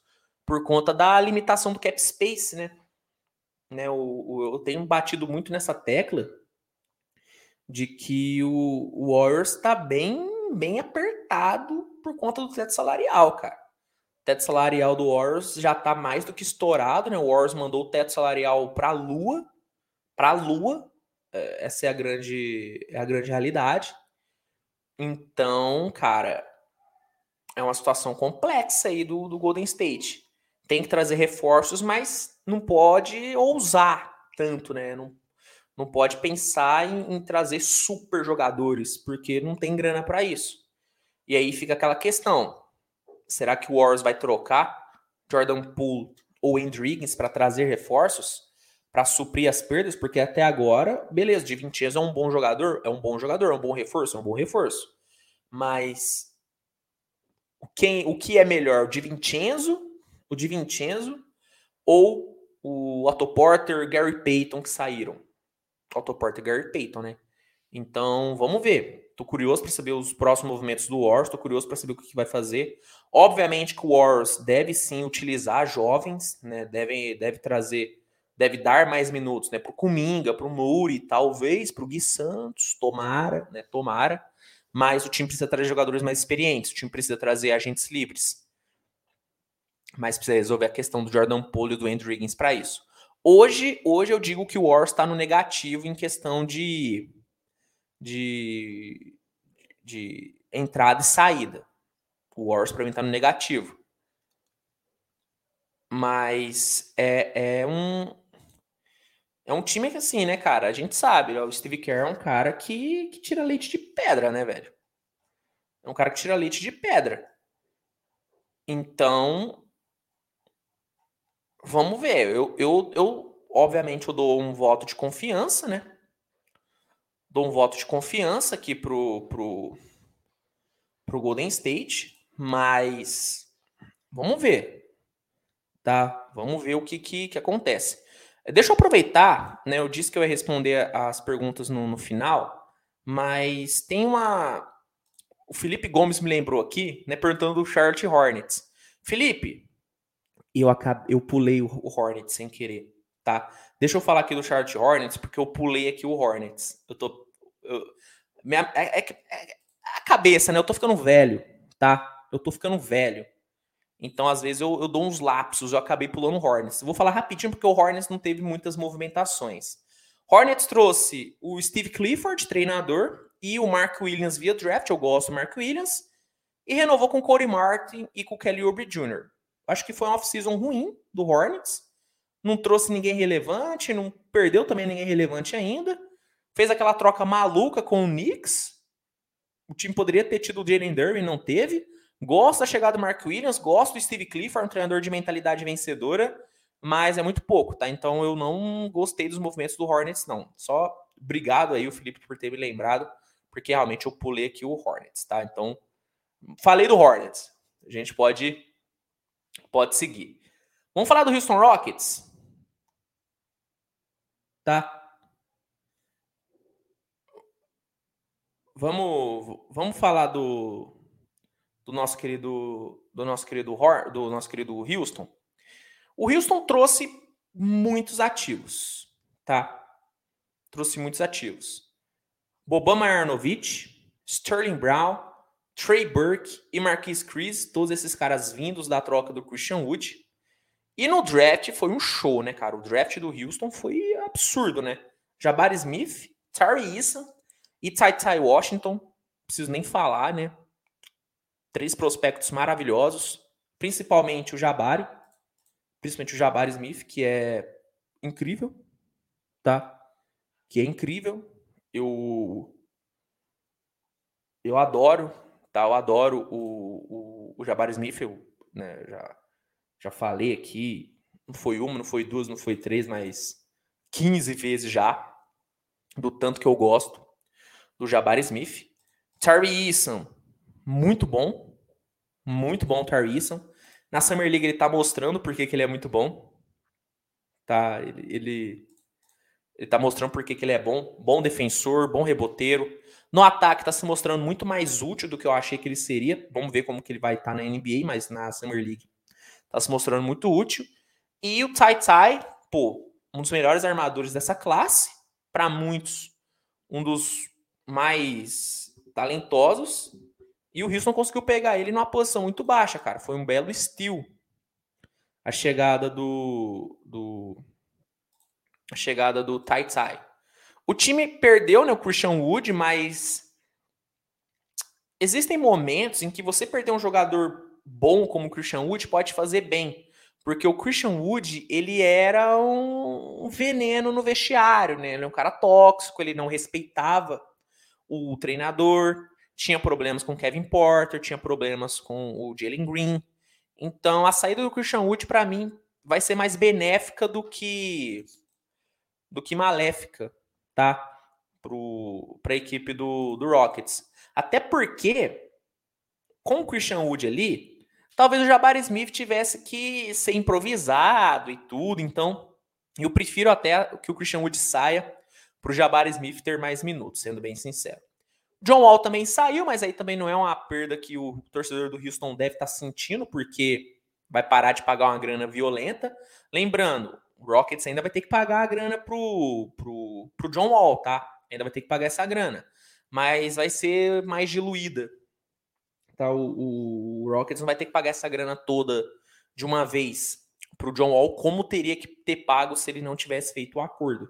por conta da limitação do cap space, né? né o, o, eu tenho batido muito nessa tecla de que o, o Warriors está bem, bem apertado por conta do teto salarial, cara teto salarial do Warriors já está mais do que estourado, né? O Warriors mandou o teto salarial para a Lua, para a Lua. É, essa é a grande, é a grande realidade. Então, cara, é uma situação complexa aí do, do Golden State. Tem que trazer reforços, mas não pode ousar tanto, né? Não, não pode pensar em, em trazer super jogadores, porque não tem grana para isso. E aí fica aquela questão será que o Warriors vai trocar Jordan Poole ou Andrew Higgins para trazer reforços para suprir as perdas? Porque até agora, beleza, de Vincenzo é um bom jogador, é um bom jogador, é um bom reforço, é um bom reforço. Mas quem, o que é melhor, o de Vincenzo, o de Vincenzo ou o Otto Porter, Gary Payton que saíram? Otto Porter Gary Payton, né? Então, vamos ver. Tô curioso para saber os próximos movimentos do Wars, tô curioso para saber o que, vai fazer. Obviamente que o Wars deve sim utilizar jovens, né? Deve, deve trazer, deve dar mais minutos, né? Pro Kuminga, pro Muri, talvez pro Gui Santos, tomara, né? Tomara. Mas o time precisa trazer jogadores mais experientes, o time precisa trazer agentes livres. Mas precisa resolver a questão do Jordan Poole e do Andrew Higgins para isso. Hoje, hoje eu digo que o Wars está no negativo em questão de de, de entrada e saída. O Warriors para mim está no negativo. Mas é, é um é um time que, assim, né, cara, a gente sabe, o Steve Kerr é um cara que, que tira leite de pedra, né, velho? É um cara que tira leite de pedra. Então, vamos ver. Eu, eu, eu, obviamente, eu dou um voto de confiança, né? Dou um voto de confiança aqui pro, pro, pro Golden State, mas vamos ver, tá? Vamos ver o que, que, que acontece. Deixa eu aproveitar, né? Eu disse que eu ia responder as perguntas no, no final, mas tem uma, o Felipe Gomes me lembrou aqui, né, perguntando do Charlotte Hornets. Felipe, eu acabei, eu pulei o, Hornets sem querer, tá? Deixa eu falar aqui do Charlotte Hornets, porque eu pulei aqui o Hornets. Eu tô. Eu, minha, é, é, é, a cabeça, né? Eu tô ficando velho, tá? Eu tô ficando velho. Então, às vezes, eu, eu dou uns lapsos, eu acabei pulando o Hornets. vou falar rapidinho, porque o Hornets não teve muitas movimentações. Hornets trouxe o Steve Clifford, treinador, e o Mark Williams via draft, eu gosto do Mark Williams, e renovou com o Cody Martin e com o Kelly Oubre Jr. Acho que foi uma off-season ruim do Hornets, não trouxe ninguém relevante, não perdeu também ninguém relevante ainda, fez aquela troca maluca com o Knicks, o time poderia ter tido o Jalen Durbin, não teve, gosto da chegada do Mark Williams, gosto do Steve Clifford, um treinador de mentalidade vencedora, mas é muito pouco, tá? Então eu não gostei dos movimentos do Hornets, não. Só obrigado aí, o Felipe, por ter me lembrado porque realmente eu pulei aqui o Hornets, tá? Então, falei do Hornets. A gente pode pode seguir. Vamos falar do Houston Rockets? Tá? Vamos vamos falar do do nosso querido do nosso querido do nosso querido Houston. O Houston trouxe muitos ativos, tá? Trouxe muitos ativos. Boban Marjanovic, Sterling Brown, Trey Burke e Marquise Chris, todos esses caras vindos da troca do Christian Wood. E no draft foi um show, né, cara? O draft do Houston foi absurdo, né? Jabari Smith, Tari Eason e Tai Tai Washington. Preciso nem falar, né? Três prospectos maravilhosos, principalmente o Jabari, principalmente o Jabari Smith, que é incrível, tá? Que é incrível eu eu adoro, tá? Eu adoro o, o, o Jabari Smith, eu né, já, já falei aqui, não foi uma, não foi duas, não foi três, mas 15 vezes já, do tanto que eu gosto do Jabari Smith. Terry Eason, muito bom, muito bom Terry Eason. Na Summer League ele tá mostrando porque que ele é muito bom, tá? Ele, ele ele tá mostrando porque que ele é bom, bom defensor, bom reboteiro. No ataque tá se mostrando muito mais útil do que eu achei que ele seria. Vamos ver como que ele vai estar tá na NBA, mas na Summer League tá se mostrando muito útil. E o Tai Tai, pô, um dos melhores armadores dessa classe, para muitos um dos mais talentosos. E o Houston conseguiu pegar ele numa posição muito baixa, cara. Foi um belo steal. A chegada do, do a chegada do Tai Tai. O time perdeu né, o Christian Wood, mas existem momentos em que você perder um jogador bom como o Christian Wood pode fazer bem. Porque o Christian Wood, ele era um veneno no vestiário, né? Ele é um cara tóxico, ele não respeitava o treinador, tinha problemas com Kevin Porter, tinha problemas com o Jalen Green. Então, a saída do Christian Wood, para mim, vai ser mais benéfica do que do que maléfica, tá? Para a equipe do, do Rockets. Até porque, com o Christian Wood ali, talvez o Jabari Smith tivesse que ser improvisado e tudo. Então, eu prefiro até que o Christian Wood saia para o Jabari Smith ter mais minutos, sendo bem sincero. John Wall também saiu, mas aí também não é uma perda que o torcedor do Houston deve estar tá sentindo, porque vai parar de pagar uma grana violenta. Lembrando, o Rockets ainda vai ter que pagar a grana pro, pro, pro John Wall, tá? Ainda vai ter que pagar essa grana. Mas vai ser mais diluída. Tá? O, o Rockets não vai ter que pagar essa grana toda de uma vez pro John Wall, como teria que ter pago se ele não tivesse feito o acordo.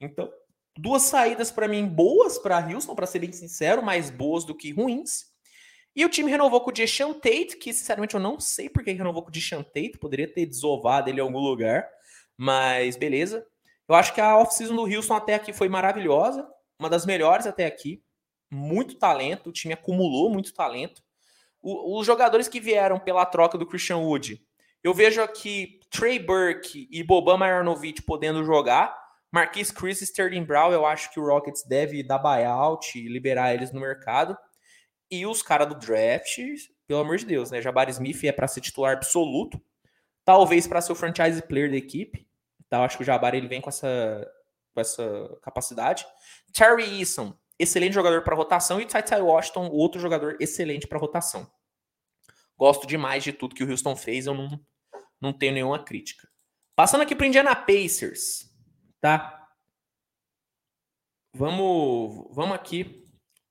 Então, duas saídas para mim boas para Houston, para ser bem sincero, mais boas do que ruins. E o time renovou com o Deshaun Tate, que sinceramente eu não sei por que renovou com o Deshaun Tate, poderia ter desovado ele em algum lugar. Mas beleza. Eu acho que a off-season do Houston até aqui foi maravilhosa, uma das melhores até aqui. Muito talento, o time acumulou muito talento. O, os jogadores que vieram pela troca do Christian Wood, eu vejo aqui Trey Burke e Boban Marjanovic podendo jogar. Marquis Chris e Sterling Brown, eu acho que o Rockets deve dar buyout e liberar eles no mercado. E os caras do draft, pelo amor de Deus, né? Jabari Smith é para ser titular absoluto, talvez para ser o franchise player da equipe. Então, acho que o Jabari ele vem com essa, com essa capacidade. Terry Eason, excelente jogador para rotação. E Ty Washington, outro jogador excelente para rotação. Gosto demais de tudo que o Houston fez, eu não, não tenho nenhuma crítica. Passando aqui para Indiana Pacers, tá? Vamos, vamos aqui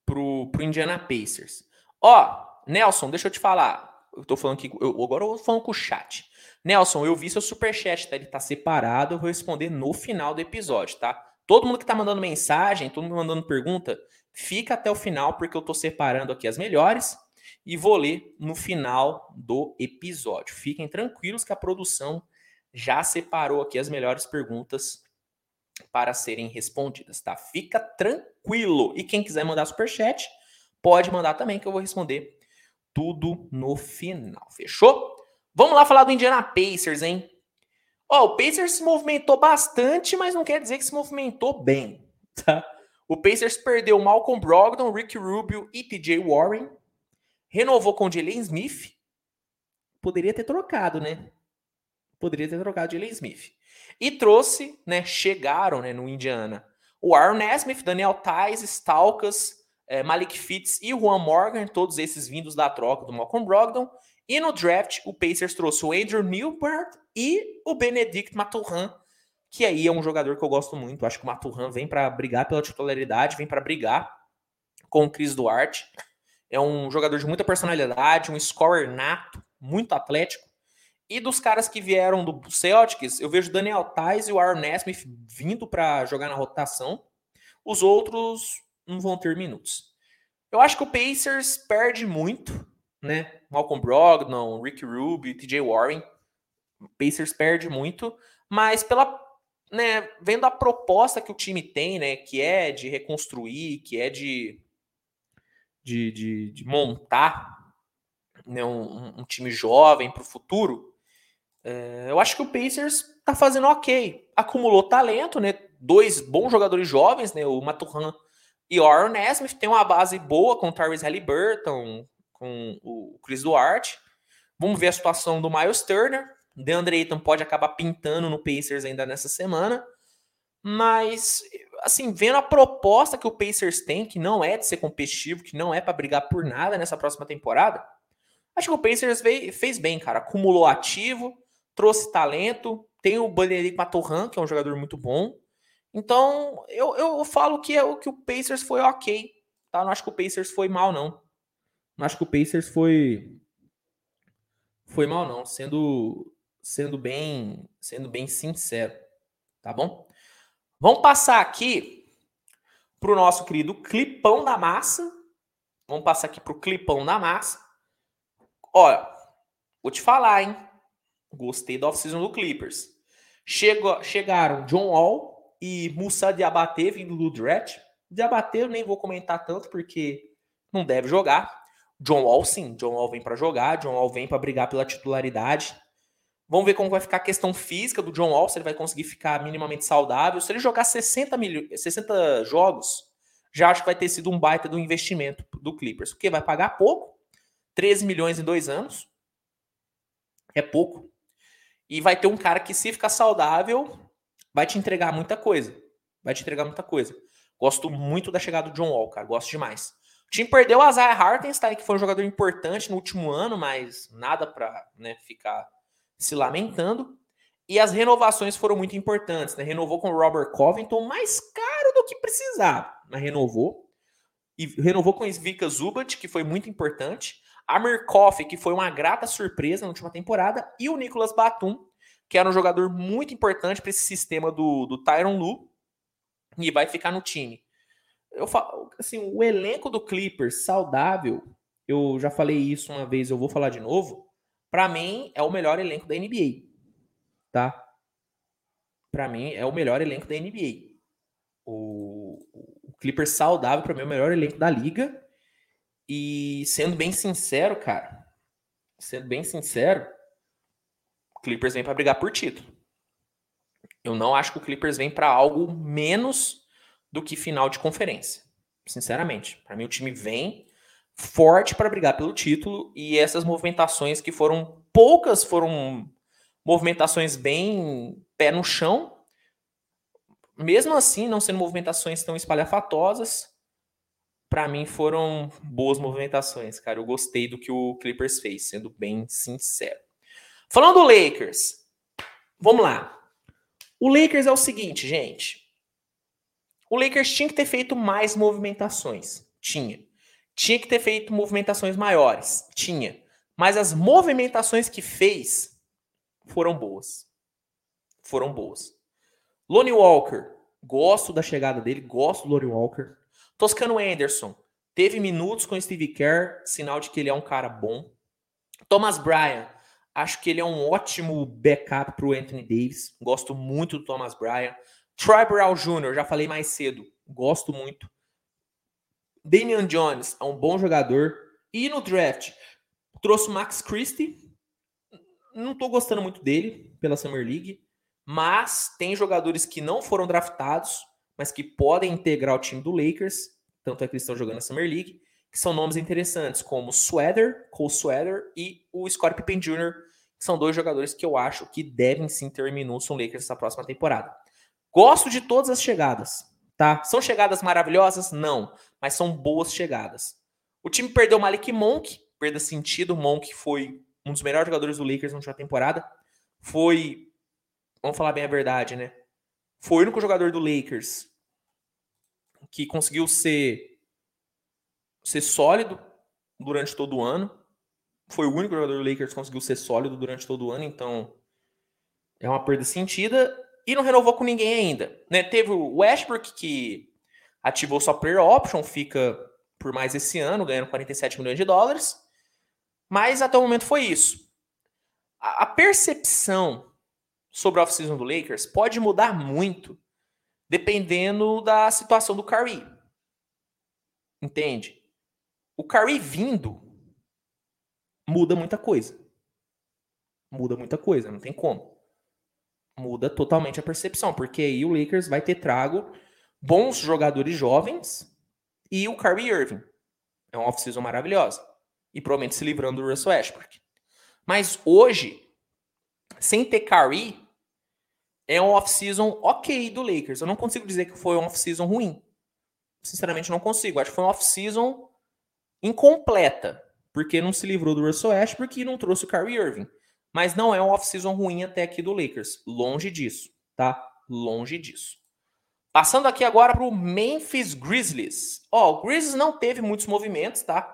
pro, pro Indiana Pacers. Ó, Nelson, deixa eu te falar. Eu tô falando aqui, eu, agora eu tô falando com o chat. Nelson, eu vi seu superchat, tá? Ele tá separado, eu vou responder no final do episódio, tá? Todo mundo que tá mandando mensagem, todo mundo mandando pergunta, fica até o final, porque eu tô separando aqui as melhores e vou ler no final do episódio. Fiquem tranquilos que a produção já separou aqui as melhores perguntas para serem respondidas, tá? Fica tranquilo. E quem quiser mandar superchat, pode mandar também que eu vou responder tudo no final. Fechou? Vamos lá falar do Indiana Pacers, hein? Ó, o Pacers se movimentou bastante, mas não quer dizer que se movimentou bem, (laughs) tá? O Pacers perdeu Malcolm Brogdon, Rick Rubio e TJ Warren. Renovou com Jalen Smith. Poderia ter trocado, né? Poderia ter trocado Jalen Smith. E trouxe, né? Chegaram né, no Indiana o Aaron Nesmith, Daniel Tais, Stalkas, é, Malik Fitz e Juan Morgan, todos esses vindos da troca do Malcolm Brogdon. E no draft, o Pacers trouxe o Andrew Newbert e o Benedict Maturhan, que aí é um jogador que eu gosto muito. Acho que o Maturhan vem para brigar pela titularidade, vem para brigar com o Chris Duarte. É um jogador de muita personalidade, um scorer nato, muito atlético. E dos caras que vieram do Celtics, eu vejo Daniel Tais e o Aaron Nesmith vindo para jogar na rotação. Os outros não vão ter minutos. Eu acho que o Pacers perde muito, né? Malcolm Brogdon, Rick Rubio, TJ Warren. O Pacers perde muito, mas pela né, vendo a proposta que o time tem, né, que é de reconstruir, que é de de, de, de montar né, um, um, time jovem para o futuro, é, eu acho que o Pacers está fazendo ok. Acumulou talento, né? Dois bons jogadores jovens, né? O Maturan e o Aaron Nesmith tem uma base boa com o Tyrese Halliburton, com o Chris Duarte. Vamos ver a situação do Miles Turner. DeAndre Ayton pode acabar pintando no Pacers ainda nessa semana. Mas, assim, vendo a proposta que o Pacers tem, que não é de ser competitivo, que não é para brigar por nada nessa próxima temporada, acho que o Pacers fez bem, cara. Acumulou ativo, trouxe talento, tem o Benedict Maturhan, que é um jogador muito bom. Então, eu, eu falo que, é, que o Pacers foi ok. Tá? Não acho que o Pacers foi mal, não. Não acho que o Pacers foi foi mal, não. Sendo sendo bem sendo bem sincero, tá bom? Vamos passar aqui para o nosso querido Clipão da Massa. Vamos passar aqui para o Clipão da Massa. Olha, vou te falar, hein? Gostei da off-season do Clippers. Chegou, chegaram John Wall, e Musa Diabaté vindo do draft. Diabaté eu nem vou comentar tanto porque não deve jogar. John Wall sim, John Wall vem para jogar, John Wall vem para brigar pela titularidade. Vamos ver como vai ficar a questão física do John Wall, se ele vai conseguir ficar minimamente saudável. Se ele jogar 60, mil... 60 jogos, já acho que vai ter sido um baita do investimento do Clippers, porque vai pagar pouco, 13 milhões em dois anos, é pouco. E vai ter um cara que, se ficar saudável, vai te entregar muita coisa. Vai te entregar muita coisa. Gosto muito da chegada do John Wall, cara. Gosto demais. O time perdeu a Zaya Hartenstein, que foi um jogador importante no último ano, mas nada para né, ficar se lamentando. E as renovações foram muito importantes. Né? Renovou com o Robert Covington, mais caro do que precisava, mas renovou. E renovou com o Svika Zubat, que foi muito importante. Amir Coffey, que foi uma grata surpresa na última temporada. E o Nicolas Batum, que era um jogador muito importante para esse sistema do, do Tyron Lu e vai ficar no time. Eu falo, assim, o elenco do Clippers saudável, eu já falei isso uma vez, eu vou falar de novo. Para mim é o melhor elenco da NBA, tá? para mim, é o melhor elenco da NBA. O, o Clippers saudável, para mim, é o melhor elenco da liga. E sendo bem sincero, cara, sendo bem sincero, o Clippers vem para brigar por título. Eu não acho que o Clippers vem para algo menos do que final de conferência. Sinceramente, para mim o time vem forte para brigar pelo título e essas movimentações que foram poucas foram movimentações bem pé no chão. Mesmo assim, não sendo movimentações tão espalhafatosas, para mim foram boas movimentações, cara. Eu gostei do que o Clippers fez, sendo bem sincero. Falando do Lakers, vamos lá. O Lakers é o seguinte, gente. O Lakers tinha que ter feito mais movimentações. Tinha. Tinha que ter feito movimentações maiores. Tinha. Mas as movimentações que fez foram boas. Foram boas. Lonnie Walker. Gosto da chegada dele. Gosto do Lonnie Walker. Toscano Anderson. Teve minutos com Steve Kerr. Sinal de que ele é um cara bom. Thomas Bryan. Acho que ele é um ótimo backup para o Anthony Davis. Gosto muito do Thomas Bryan. Troy Brown Jr., já falei mais cedo. Gosto muito. Damian Jones é um bom jogador. E no draft, trouxe o Max Christie. Não estou gostando muito dele pela Summer League. Mas tem jogadores que não foram draftados, mas que podem integrar o time do Lakers. Tanto é que eles estão jogando na Summer League que são nomes interessantes, como Sweater, Cole Sweater e o Scott Pippen Jr., que são dois jogadores que eu acho que devem sim ter minutos no Lakers essa próxima temporada. Gosto de todas as chegadas, tá? São chegadas maravilhosas? Não, mas são boas chegadas. O time perdeu Malik Monk, perda sentido, Monk foi um dos melhores jogadores do Lakers na última temporada. Foi, vamos falar bem a verdade, né? Foi o único jogador do Lakers que conseguiu ser ser sólido durante todo o ano. Foi o único jogador do Lakers que conseguiu ser sólido durante todo o ano, então é uma perda sentida. E não renovou com ninguém ainda. Né? Teve o Westbrook que ativou sua player option, fica por mais esse ano, ganhando 47 milhões de dólares. Mas até o momento foi isso. A, a percepção sobre a off-season do Lakers pode mudar muito dependendo da situação do Curry. Entende? O Curry vindo muda muita coisa. Muda muita coisa, não tem como. Muda totalmente a percepção, porque aí o Lakers vai ter trago bons jogadores jovens e o Kyrie Irving. É uma off-season maravilhosa. E provavelmente se livrando do Russell Westbrook. Mas hoje, sem ter Kyrie, é um off-season ok do Lakers. Eu não consigo dizer que foi um off-season ruim. Sinceramente, não consigo. Acho que foi um off-season incompleta, porque não se livrou do Russell Westbrook e não trouxe o Kyrie Irving. Mas não é um off-season ruim até aqui do Lakers. Longe disso, tá? Longe disso. Passando aqui agora para o Memphis Grizzlies. Ó, o Grizzlies não teve muitos movimentos, tá?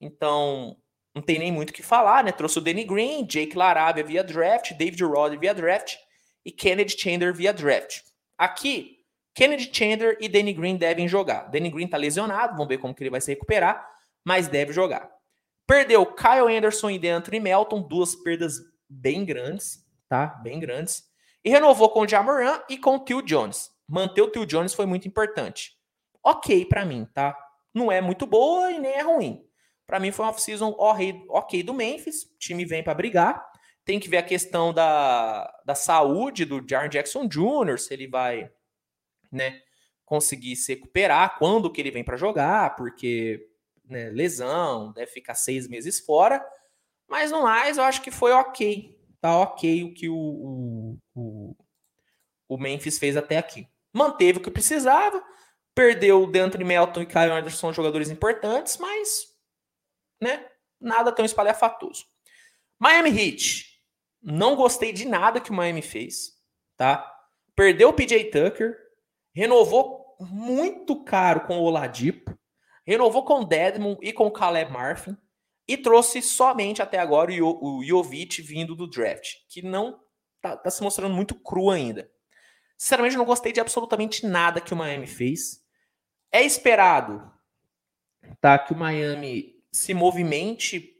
Então, não tem nem muito o que falar, né? Trouxe o Danny Green, Jake Laravia via draft, David Roddy via draft e Kennedy Chandler via draft. Aqui, Kennedy Chandler e Danny Green devem jogar. Danny Green tá lesionado, vamos ver como que ele vai se recuperar mas deve jogar. Perdeu Kyle Anderson e DeAnthony Melton, duas perdas bem grandes, tá? Bem grandes. E renovou com o Jamoran e com o Tio Jones. Manter o Tio Jones foi muito importante. Ok para mim, tá? Não é muito boa e nem é ruim. Para mim foi uma off-season ok do Memphis. O time vem para brigar. Tem que ver a questão da, da saúde do Jaren Jackson Jr., se ele vai, né, conseguir se recuperar, quando que ele vem para jogar, porque né, lesão, deve ficar seis meses fora. Mas no mais, eu acho que foi ok. Tá ok o que o, o, o, Memphis fez até aqui. Manteve o que precisava, perdeu o Deandre Melton e Kyle Anderson, jogadores importantes, mas né, nada tão espalhafatoso. Miami Heat. Não gostei de nada que o Miami fez, tá? Perdeu o PJ Tucker, renovou muito caro com o Oladipo, renovou com Dedmon e com Caleb Marfin e trouxe somente até agora o Jovic vindo do draft, que não tá, tá, se mostrando muito cru ainda. Sinceramente, não gostei de absolutamente nada que o Miami fez. É esperado tá, que o Miami se movimente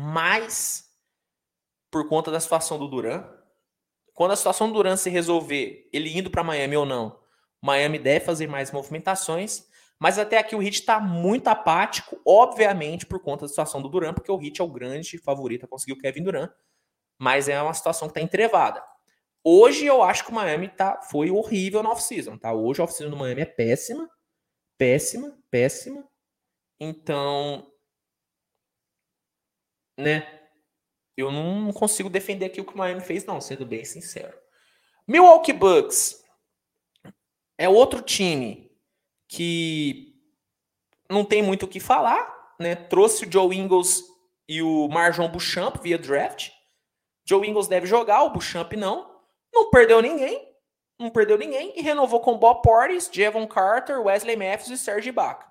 mais por conta da situação do Duran. Quando a situação do Duran se resolver, ele indo para Miami ou não, Miami deve fazer mais movimentações. Mas até aqui o Heat está muito apático, obviamente por conta da situação do Duran, porque o Heat é o grande favorito a conseguir o Kevin Durant. Mas é uma situação que está entrevada. Hoje eu acho que o Miami tá, foi horrível na off-season, tá? Hoje a off-season do Miami é péssima, péssima, péssima. Então, né? Eu não consigo defender aqui o que o Miami fez, não, sendo bem sincero. Milwaukee Bucks é outro time que não tem muito o que falar, né? Trouxe o Joe Ingles e o Marjon Bouchamp via draft. Joe Ingles deve jogar, o Bouchamp não. Não perdeu ninguém, não perdeu ninguém e renovou com Bob Portis, Javon Carter, Wesley Matthews e Serge Ibaka.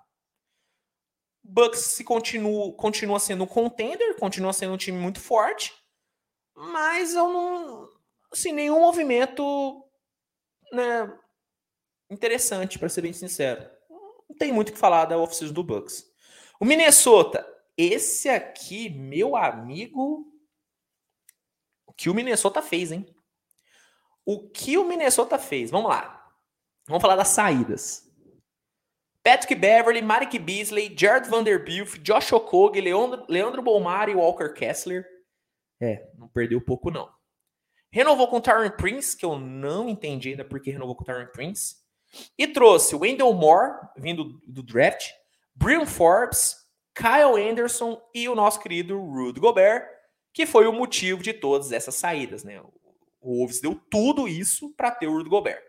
Bucks se continua, continua sendo um contender, continua sendo um time muito forte, mas eu não, assim, nenhum movimento, né, interessante, para ser bem sincero. Não tem muito o que falar da off do Bucks. O Minnesota, esse aqui, meu amigo, o que o Minnesota fez, hein? O que o Minnesota fez? Vamos lá. Vamos falar das saídas. Patrick Beverly, Mike Beasley, Jared Vanderbilt, Josh Okogie, Leandro, Leandro Bolmar e Walker Kessler. É, não perdeu pouco não. Renovou com o Tyron Prince, que eu não entendi ainda porque renovou com o Tyron Prince. E trouxe Wendell Moore, vindo do draft, Brian Forbes, Kyle Anderson e o nosso querido Rudy Gobert, que foi o motivo de todas essas saídas. Né? O Wolves deu tudo isso para ter o Rudy Gobert.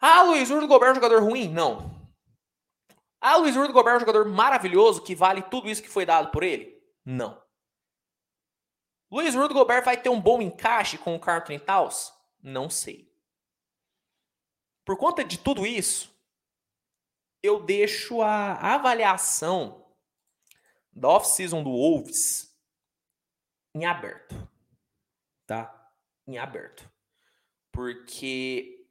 Ah, Luiz, Rudy Gobert é um jogador ruim? Não. Ah, Luiz Rudy Gobert é um jogador maravilhoso que vale tudo isso que foi dado por ele? Não. Luiz Rudy Gobert vai ter um bom encaixe com o Carlton Towns? Não sei. Por conta de tudo isso, eu deixo a avaliação da off-season do Wolves em aberto. Tá? Em aberto. Porque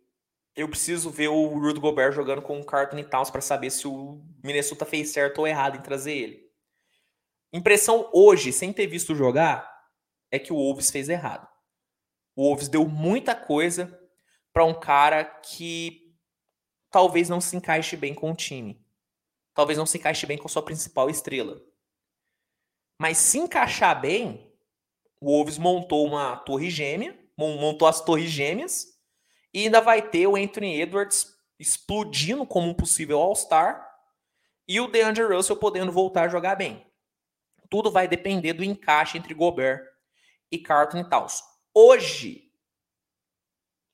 eu preciso ver o Rudy Gobert jogando com o Carlton Towns para saber se o Minnesota fez certo ou errado em trazer ele. Impressão hoje, sem ter visto jogar, é que o Wolves fez errado. O Wolves deu muita coisa para um cara que talvez não se encaixe bem com o time. Talvez não se encaixe bem com a sua principal estrela. Mas se encaixar bem, o Wolves montou uma torre gêmea, montou as torres gêmeas, e ainda vai ter o Anthony Edwards explodindo como um possível All-Star e o DeAndre Russell podendo voltar a jogar bem. Tudo vai depender do encaixe entre Gobert e Carlton Towns. Hoje,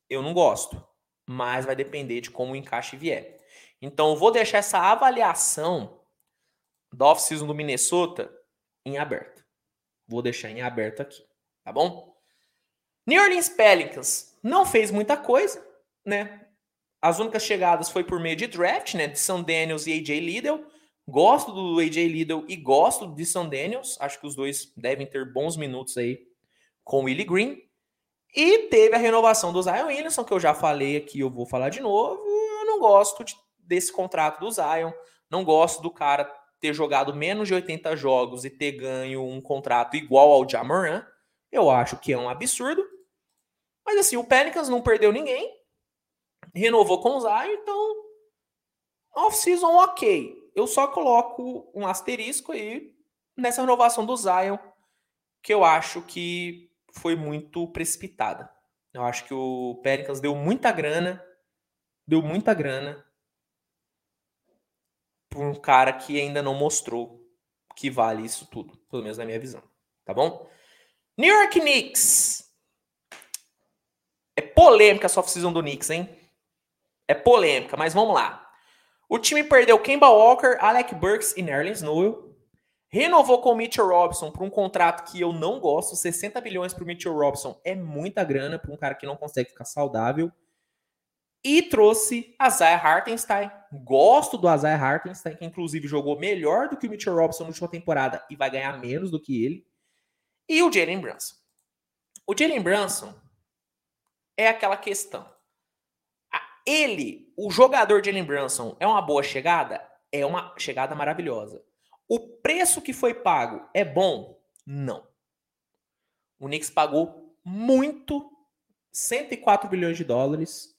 eu não gosto, mas vai depender de como o encaixe vier. Então, eu vou deixar essa avaliação da off-season do Minnesota em aberto. Vou deixar em aberto aqui, tá bom? New Orleans Pelicans não fez muita coisa, né? As únicas chegadas foi por meio de draft, né? De Sam Daniels e AJ Liddell. Gosto do AJ Liddell e gosto de Sam Daniels. Acho que os dois devem ter bons minutos aí com o Willie Green. E teve a renovação do Zion Williamson, que eu já falei aqui, eu vou falar de novo. Eu não gosto de, desse contrato do Zion. Não gosto do cara ter jogado menos de 80 jogos e ter ganho um contrato igual ao Jamoran. Eu acho que é um absurdo. Mas assim, o Pelicans não perdeu ninguém. Renovou com o Zion, então off-season ok. Eu só coloco um asterisco aí nessa renovação do Zion, que eu acho que foi muito precipitada. Eu acho que o Pelicans deu muita grana, deu muita grana para um cara que ainda não mostrou que vale isso tudo, pelo menos na minha visão, tá bom? New York Knicks. É polêmica essa off-season do Knicks, hein? É polêmica, mas vamos lá. O time perdeu Kemba Walker, Alec Burks e Nerlens Noel. Renovou com o Mitchell Robinson por um contrato que eu não gosto. 60 milhões para o Mitchell Robinson é muita grana para um cara que não consegue ficar saudável. E trouxe Isaiah Hartenstein. Gosto do Isaiah Hartenstein, que inclusive jogou melhor do que o Mitchell Robinson na última temporada e vai ganhar menos do que ele. E o Jalen Brunson. O Jalen Brunson é aquela questão. Ele, o jogador Jalen Brunson, é uma boa chegada? É uma chegada maravilhosa. O preço que foi pago é bom? Não. O Knicks pagou muito, 104 bilhões de dólares.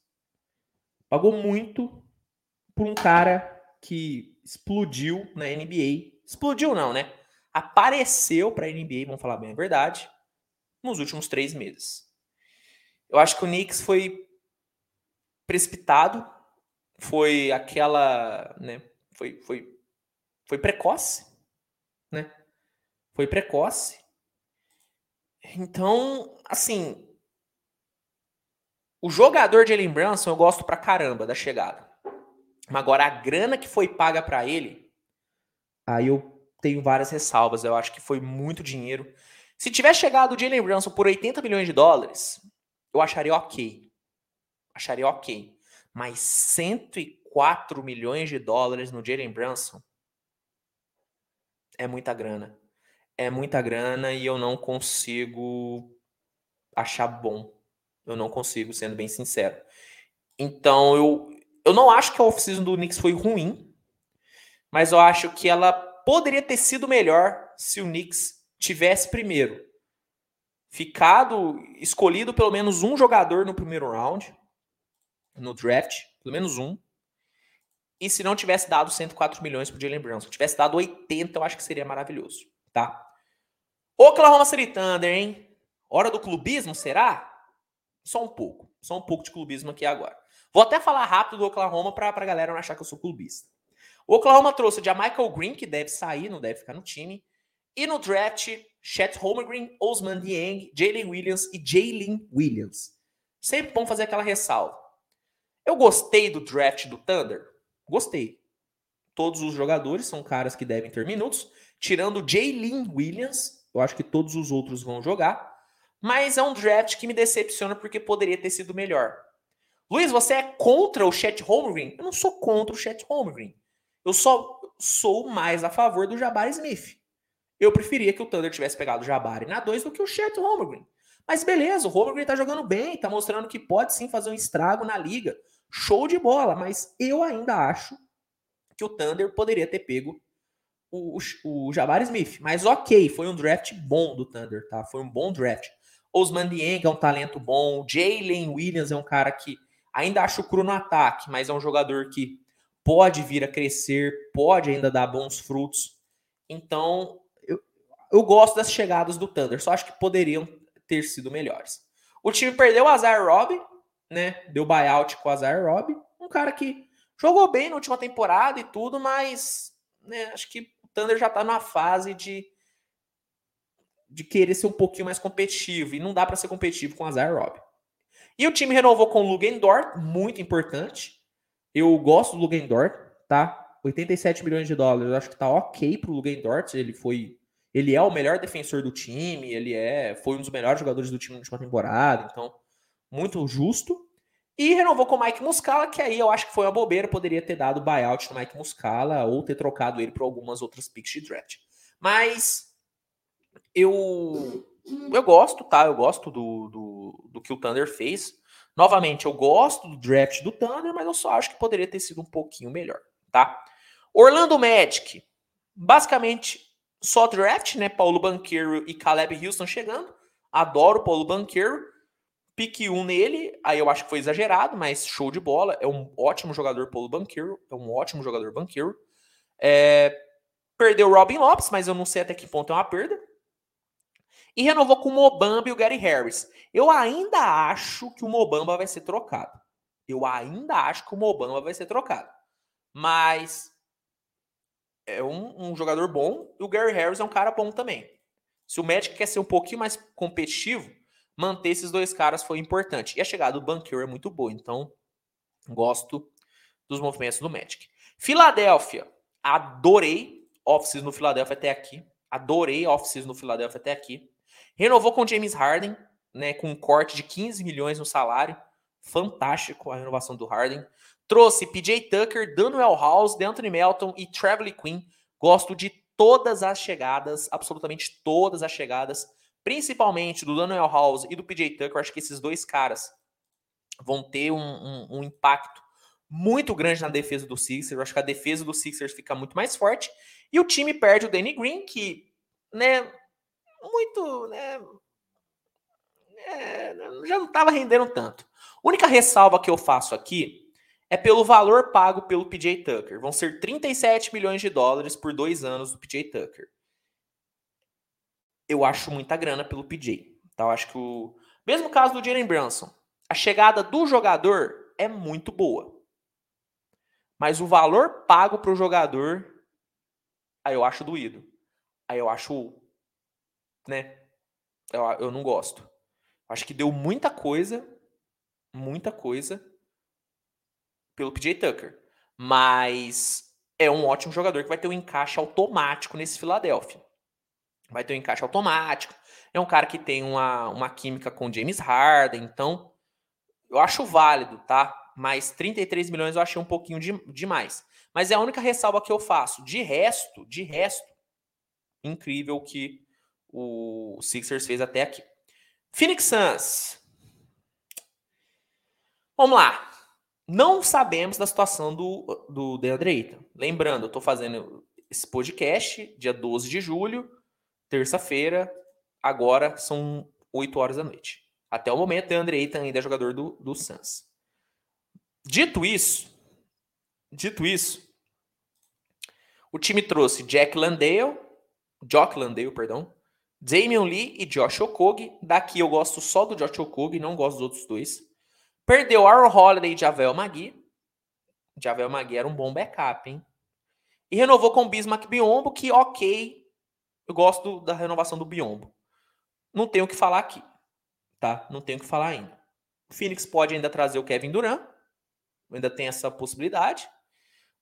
Pagou muito por um cara que explodiu na NBA. Explodiu não, né? Apareceu para a NBA, vamos falar bem a verdade, nos últimos três meses. Eu acho que o Knicks foi precipitado, foi aquela, né? Foi, foi, foi precoce, né? Foi precoce. Então, assim, o jogador de Jalen Brunson eu gosto pra caramba da chegada. Mas agora a grana que foi paga para ele, aí eu tenho várias ressalvas. Eu acho que foi muito dinheiro. Se tivesse chegado o Jalen Brunson por 80 milhões de dólares, eu acharia ok. Acharia ok. Mas 104 milhões de dólares no Jalen Brunson é muita grana. É muita grana e eu não consigo achar bom. Eu não consigo, sendo bem sincero. Então eu, eu não acho que a off-season do Knicks foi ruim, mas eu acho que ela poderia ter sido melhor se o Knicks tivesse primeiro ficado escolhido pelo menos um jogador no primeiro round, no draft, pelo menos um. E se não tivesse dado 104 milhões pro Jalen Brown, se tivesse dado 80, eu acho que seria maravilhoso, tá? Oklahoma City Thunder, hein? Hora do clubismo, será? Só um pouco. Só um pouco de clubismo aqui agora. Vou até falar rápido do Oklahoma para a galera não achar que eu sou clubista. O Oklahoma trouxe o Michael Green, que deve sair, não deve ficar no time. E no draft, Chet Holmgren, Osman Dieng, Jalen Williams e Jalen Williams. Sempre bom fazer aquela ressalva. Eu gostei do draft do Thunder? Gostei. Todos os jogadores são caras que devem ter minutos. Tirando Jalen Williams, eu acho que todos os outros vão jogar. Mas é um draft que me decepciona porque poderia ter sido melhor. Luiz, você é contra o Chet Holmgren? Eu não sou contra o Chet Holmgren. Eu só sou mais a favor do Jabari Smith. Eu preferia que o Thunder tivesse pegado o Jabari na 2 do que o Chet Holmgren. Mas beleza, o Holmgren tá jogando bem, tá mostrando que pode sim fazer um estrago na liga. Show de bola, mas eu ainda acho que o Thunder poderia ter pego o, o, o Jabari Smith. Mas ok, foi um draft bom do Thunder, tá? Foi um bom draft. Osman Dieng é um talento bom, Jalen Williams é um cara que Ainda acho cru no ataque, mas é um jogador que pode vir a crescer, pode ainda dar bons frutos. Então, eu, eu gosto das chegadas do Thunder, só acho que poderiam ter sido melhores. O time perdeu o Azar Rob, né? Deu buyout com o Azar Rob, um cara que jogou bem na última temporada e tudo, mas né, acho que o Thunder já tá numa fase de de querer ser um pouquinho mais competitivo e não dá para ser competitivo com o Azar Rob. E o time renovou com o Lugendort, muito importante. Eu gosto do Lugendort, tá? 87 milhões de dólares, acho que tá ok pro Lugendort. Ele foi. Ele é o melhor defensor do time, ele é, foi um dos melhores jogadores do time na última temporada, então, muito justo. E renovou com o Mike Muscala, que aí eu acho que foi uma bobeira, poderia ter dado buyout no Mike Muscala ou ter trocado ele por algumas outras picks de draft. Mas eu eu gosto, tá? Eu gosto do, do, do que o Thunder fez. Novamente, eu gosto do draft do Thunder, mas eu só acho que poderia ter sido um pouquinho melhor, tá? Orlando Magic, basicamente só draft, né? Paulo Banqueiro e Caleb Houston chegando. Adoro Paulo Banqueiro. Pique um nele, aí eu acho que foi exagerado, mas show de bola. É um ótimo jogador, Paulo Banqueiro. É um ótimo jogador, Banqueiro. É... Perdeu o Robin Lopes, mas eu não sei até que ponto é uma perda e renovou com o Mobamba e o Gary Harris. Eu ainda acho que o Mobamba vai ser trocado. Eu ainda acho que o Mobamba vai ser trocado. Mas é um, um, jogador bom e o Gary Harris é um cara bom também. Se o Magic quer ser um pouquinho mais competitivo, manter esses dois caras foi importante. E a chegada do Banqueiro é muito boa, então gosto dos movimentos do Magic. Filadélfia, adorei offices no Filadélfia até aqui. Adorei offices no Filadélfia até aqui. Renovou com James Harden, né, com um corte de 15 milhões no salário. Fantástico a renovação do Harden. Trouxe PJ Tucker, Daniel House, DeAnthony Melton e Travis Quinn. Gosto de todas as chegadas, absolutamente todas as chegadas, principalmente do Daniel House e do PJ Tucker. Acho que esses dois caras vão ter um, um, um impacto muito grande na defesa do Sixers. Acho que a defesa do Sixers fica muito mais forte. E o time perde o Danny Green, que né, muito, né, é, já não estava rendendo tanto. Única ressalva que eu faço aqui é pelo valor pago pelo PJ Tucker. Vão ser 37 milhões de dólares por dois anos do PJ Tucker. Eu acho muita grana pelo PJ. Tá? Eu acho que o. Mesmo caso do Jalen Brunson. A chegada do jogador é muito boa. Mas o valor pago para o jogador, aí eu acho doído. Aí eu acho. Né? Eu, eu não gosto. Acho que deu muita coisa. Muita coisa. Pelo PJ Tucker. Mas é um ótimo jogador que vai ter um encaixe automático nesse Philadelphia. Vai ter um encaixe automático. É um cara que tem uma, uma química com James Harden. Então, eu acho válido, tá? mas 33 milhões eu achei um pouquinho de, demais. Mas é a única ressalva que eu faço. De resto, de resto, incrível que o Sixers fez até aqui. Phoenix Suns. Vamos lá. Não sabemos da situação do, do DeAndre Ayton. Lembrando, eu estou fazendo esse podcast dia 12 de julho, terça-feira. Agora são 8 horas da noite. Até o momento, DeAndre Ayton ainda é jogador do, do Suns. Dito isso, dito isso, o time trouxe Jack Landale, Jock Landale, perdão, Damian Lee e Josh Okogie. Daqui eu gosto só do Josh Okogie, não gosto dos outros dois. Perdeu Aaron Holiday e Javel Magui. Javel Magui era um bom backup, hein? E renovou com o Bismarck Biombo, que ok, eu gosto da renovação do Biombo. Não tenho o que falar aqui, tá? Não tenho o que falar ainda. O Phoenix pode ainda trazer o Kevin Durant, ainda tem essa possibilidade.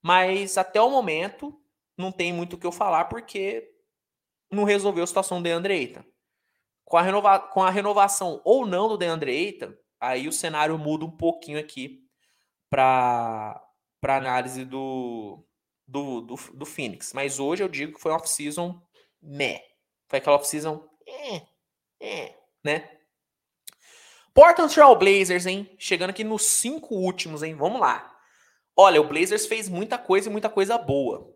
Mas até o momento não tem muito o que eu falar porque não resolveu a situação do Deandre Ayton. Com a, renova com a renovação ou não do Deandre Ayton, aí o cenário muda um pouquinho aqui para análise do, do, do, do, Phoenix. Mas hoje eu digo que foi off-season meh. Foi aquela off-season eh, eh, né? Portland Trail Blazers, hein? Chegando aqui nos cinco últimos, hein? Vamos lá. Olha, o Blazers fez muita coisa e muita coisa boa.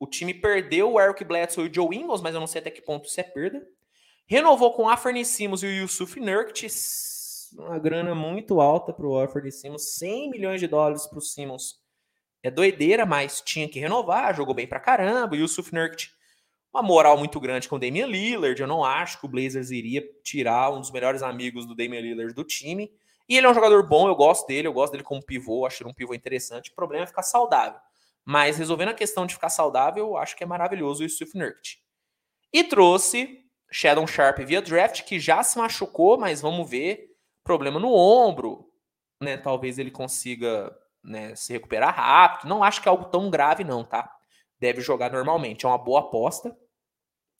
O time perdeu o Eric Bledsoe e o Joe Ingles, mas eu não sei até que ponto isso é perda. Renovou com o Afern Simmons e o Yusuf Nurkic. Uma grana muito alta para o Afern Simmons. 100 milhões de dólares para o Simmons. É doideira, mas tinha que renovar. Jogou bem pra caramba. O Yusuf Nurkic uma moral muito grande com o Damian Lillard. Eu não acho que o Blazers iria tirar um dos melhores amigos do Damian Lillard do time. E ele é um jogador bom, eu gosto dele, eu gosto dele como pivô, acho ele um pivô interessante. O problema é ficar saudável. Mas resolvendo a questão de ficar saudável, eu acho que é maravilhoso o Steve Nurkic. E trouxe Shadow Sharp via draft, que já se machucou, mas vamos ver. Problema no ombro, né? Talvez ele consiga né, se recuperar rápido. Não acho que é algo tão grave, não, tá? Deve jogar normalmente. É uma boa aposta.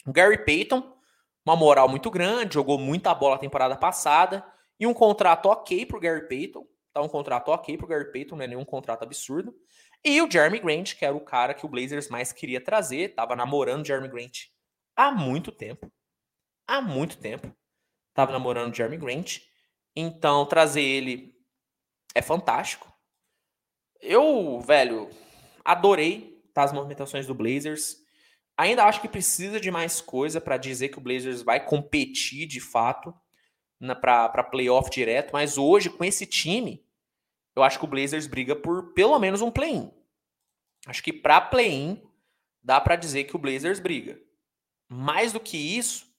O Gary Payton, uma moral muito grande, jogou muita bola a temporada passada e um contrato ok pro Gary Payton. Tá um contrato ok pro Gary Payton, não é nenhum contrato absurdo. E o Jeremy Grant, que era o cara que o Blazers mais queria trazer, tava namorando o Jeremy Grant há muito tempo. Há muito tempo. Tava namorando o Jeremy Grant. Então, trazer ele é fantástico. Eu, velho, adorei tá, as movimentações do Blazers. Ainda acho que precisa de mais coisa para dizer que o Blazers vai competir de fato para playoff direto, mas hoje, com esse time, eu acho que o Blazers briga por pelo menos um play-in. Acho que para play-in dá para dizer que o Blazers briga. Mais do que isso,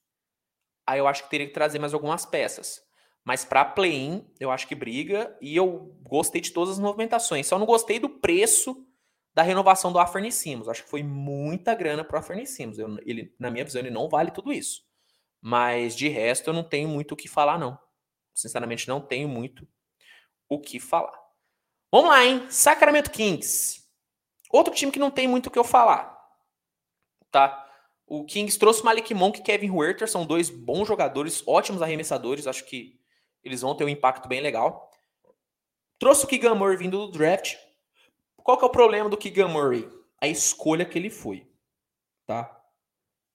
aí eu acho que teria que trazer mais algumas peças. Mas para play-in, eu acho que briga e eu gostei de todas as movimentações. Só não gostei do preço da renovação do Simmons. Acho que foi muita grana para o. Eu, ele, na minha visão, ele não vale tudo isso. Mas de resto, eu não tenho muito o que falar, não. Sinceramente, não tenho muito o que falar. Vamos lá, hein? Sacramento Kings. Outro time que não tem muito o que eu falar. Tá? O Kings trouxe Malik Monk e Kevin Huerter. São dois bons jogadores, ótimos arremessadores. Acho que eles vão ter um impacto bem legal. Trouxe o Murray vindo do draft. Qual que é o problema do Keegan Murray? A escolha que ele foi, tá?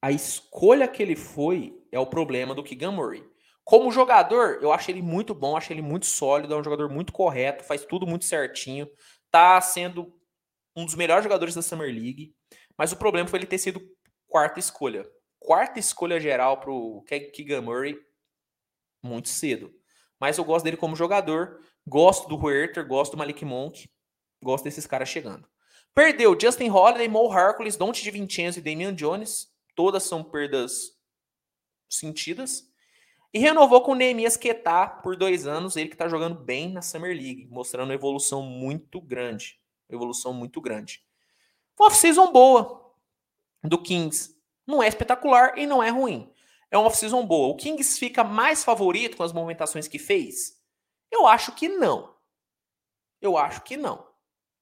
A escolha que ele foi é o problema do Keegan Murray. Como jogador, eu acho ele muito bom, acho ele muito sólido, é um jogador muito correto, faz tudo muito certinho, tá sendo um dos melhores jogadores da Summer League, mas o problema foi ele ter sido quarta escolha. Quarta escolha geral pro Keegan Murray muito cedo. Mas eu gosto dele como jogador, gosto do Huerter, gosto do Malik Monk, gosto desses caras chegando. Perdeu Justin Holiday, Mo Harkless, Dante de Vincenzo e Damian Jones. Todas são perdas sentidas. E renovou com o Neemias Quetá por dois anos, ele que está jogando bem na Summer League, mostrando uma evolução muito grande. Evolução muito grande. Uma off-season boa do Kings. Não é espetacular e não é ruim. É uma off-season boa. O Kings fica mais favorito com as movimentações que fez? Eu acho que não. Eu acho que não.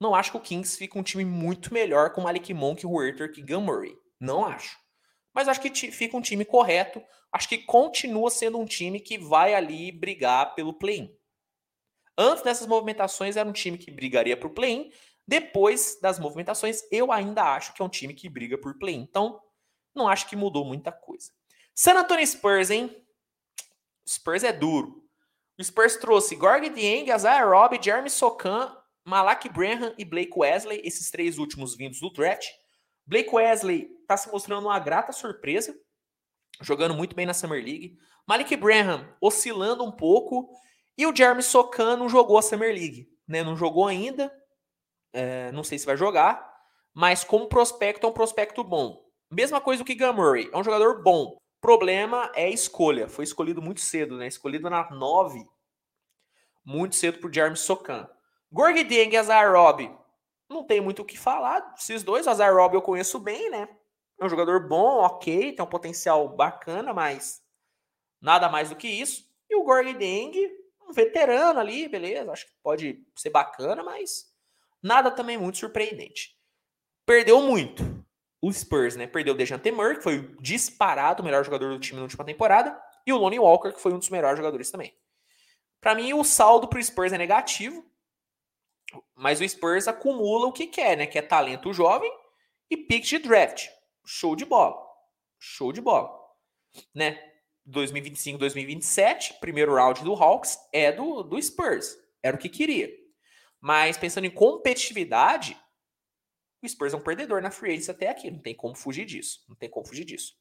Não acho que o Kings fica um time muito melhor com Malik Monk, Huerter que Gun Murray. Não acho. Mas acho que fica um time correto. Acho que continua sendo um time que vai ali brigar pelo play-in. Antes dessas movimentações, era um time que brigaria o play-in. Depois das movimentações, eu ainda acho que é um time que briga por play-in. Então, não acho que mudou muita coisa. San Antonio Spurs, hein? Spurs é duro. O Spurs trouxe Gorg Dieng, Isaiah Robb, Jeremy Sokan, Malak Branham e Blake Wesley, esses três últimos vindos do draft. Blake Wesley está se mostrando uma grata surpresa, jogando muito bem na Summer League. Malik Branham oscilando um pouco. E o Jeremy Sokan não jogou a Summer League. Né? Não jogou ainda. É, não sei se vai jogar. Mas como prospecto, é um prospecto bom. Mesma coisa que Gun Murray. É um jogador bom. Problema é escolha. Foi escolhido muito cedo, né? Escolhido na 9. Muito cedo por Jeremy Sokan. Gorg Deng e Azar Rob não tem muito o que falar. Esses dois, o Azar Rob eu conheço bem, né? É um jogador bom, ok, tem um potencial bacana, mas nada mais do que isso. E o Gorg Deng, um veterano ali, beleza, acho que pode ser bacana, mas nada também muito surpreendente. Perdeu muito o Spurs, né? Perdeu o Dejante Murray, que foi disparado o melhor jogador do time na última temporada, e o Lonnie Walker, que foi um dos melhores jogadores também. Para mim, o saldo pro Spurs é negativo, mas o Spurs acumula o que quer, né? Que é talento jovem e pick de draft. Show de bola. Show de bola. Né? 2025, 2027, primeiro round do Hawks é do, do Spurs. Era o que queria. Mas pensando em competitividade, o Spurs é um perdedor na free agency até aqui. Não tem como fugir disso. Não tem como fugir disso.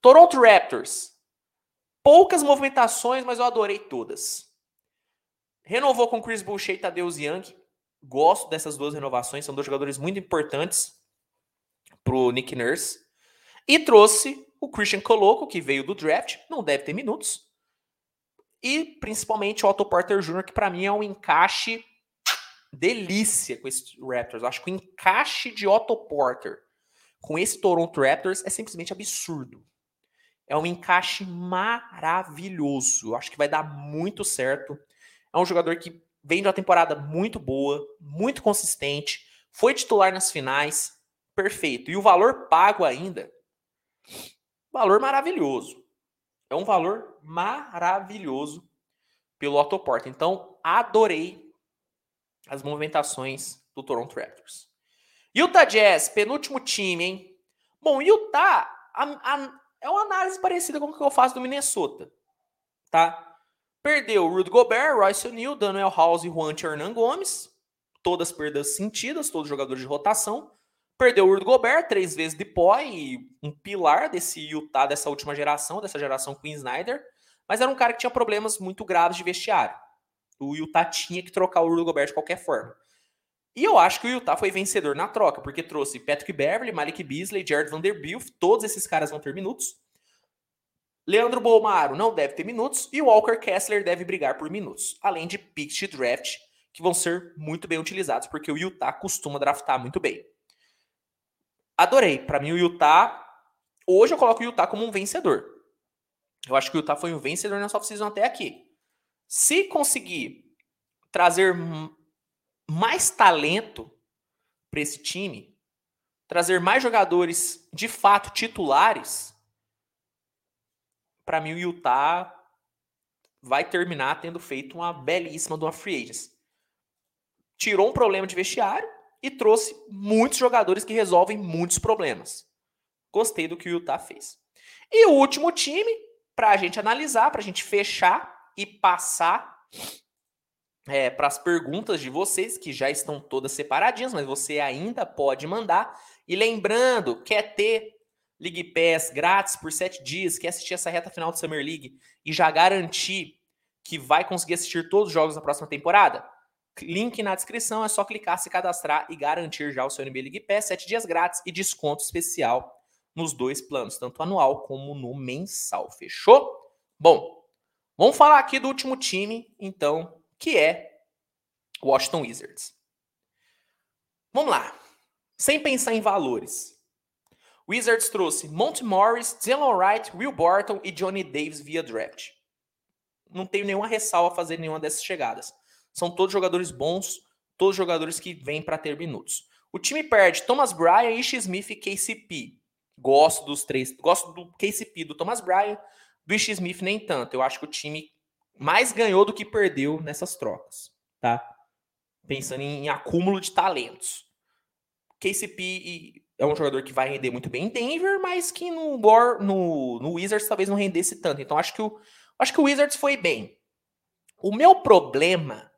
Toronto Raptors. Poucas movimentações, mas eu adorei todas. Renovou com Chris Boucher e Tadeusz Young. Gosto dessas duas renovações, são dois jogadores muito importantes para o Nick Nurse. E trouxe o Christian Coloco, que veio do draft, não deve ter minutos. E principalmente o Otto Porter Jr., que para mim é um encaixe delícia com esse Raptors. Acho que o encaixe de Otto Porter com esse Toronto Raptors é simplesmente absurdo. É um encaixe maravilhoso. Acho que vai dar muito certo. É um jogador que vem de uma temporada muito boa, muito consistente, foi titular nas finais, perfeito. E o valor pago ainda, valor maravilhoso. É um valor maravilhoso pelo Otto Porter. Então, adorei as movimentações do Toronto Raptors. Utah Jazz, penúltimo time, hein? Bom, Utah a, a, é uma análise parecida com o que eu faço do Minnesota, tá? Perdeu Rudy Gobert, Royce O'Neal, Daniel House e Juan Hernan Gomes. Todas perdas sentidas, todos jogadores de rotação. Perdeu o Rudy Gobert, três vezes de e um pilar desse Utah dessa última geração, dessa geração Queen Snyder. Mas era um cara que tinha problemas muito graves de vestiário. O Utah tinha que trocar o Rudy Gobert de qualquer forma. E eu acho que o Utah foi vencedor na troca, porque trouxe Patrick Beverly, Malik Beasley, Jared Vanderbilt, todos esses caras vão ter minutos. Leandro Bolmaro não deve ter minutos e Walker Kessler deve brigar por minutos, além de picks de draft que vão ser muito bem utilizados, porque o Utah costuma draftar muito bem. Adorei. Para mim, o Utah. Hoje eu coloco o Utah como um vencedor. Eu acho que o Utah foi um vencedor nessa off-season até aqui. Se conseguir trazer mais talento para esse time, trazer mais jogadores de fato titulares, para mim o Utah vai terminar tendo feito uma belíssima de uma free agents. Tirou um problema de vestiário e trouxe muitos jogadores que resolvem muitos problemas. Gostei do que o Utah fez. E o último time, para a gente analisar, para a gente fechar e passar é, para as perguntas de vocês, que já estão todas separadinhas, mas você ainda pode mandar. E lembrando, quer ter League Pass grátis por sete dias, quer assistir essa reta final do Summer League e já garantir que vai conseguir assistir todos os jogos na próxima temporada? Link na descrição, é só clicar, se cadastrar e garantir já o seu NBA League Pass, sete dias grátis e desconto especial nos dois planos, tanto anual como no mensal. Fechou? Bom, vamos falar aqui do último time, então, que é Washington Wizards. Vamos lá. Sem pensar em valores. Wizards trouxe Monty Morris, Dylan Wright, Will Barton e Johnny Davis via draft. Não tenho nenhuma ressalva a fazer nenhuma dessas chegadas. São todos jogadores bons, todos jogadores que vêm para ter minutos. O time perde Thomas Bryan, Ish Smith e KCP. Gosto dos três. Gosto do KCP, do Thomas Bryan, do Ish Smith nem tanto. Eu acho que o time mais ganhou do que perdeu nessas trocas, tá? Pensando em, em acúmulo de talentos. KCP é um jogador que vai render muito bem em Denver, mas que no, no, no Wizards talvez não rendesse tanto. Então acho que o, acho que o Wizards foi bem. O meu problema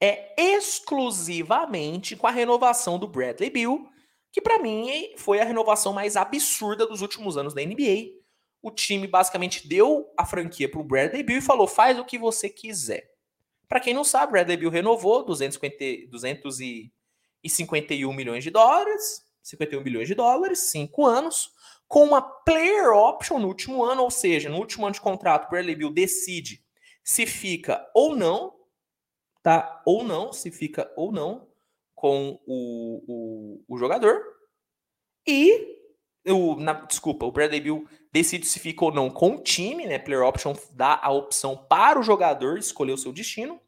é exclusivamente com a renovação do Bradley Bill que para mim foi a renovação mais absurda dos últimos anos da NBA. O time basicamente deu a franquia para o Bradley Bill e falou: faz o que você quiser. Para quem não sabe, Bradley Bill renovou 250, 251 milhões de dólares, 51 milhões de dólares, 5 anos, com uma player option no último ano, ou seja, no último ano de contrato, Bradley Bill decide se fica ou não, tá? Ou não, se fica ou não com o, o, o jogador e o, na, desculpa, o Bradley Bill decide se fica ou não com o time, né? Player option dá a opção para o jogador escolher o seu destino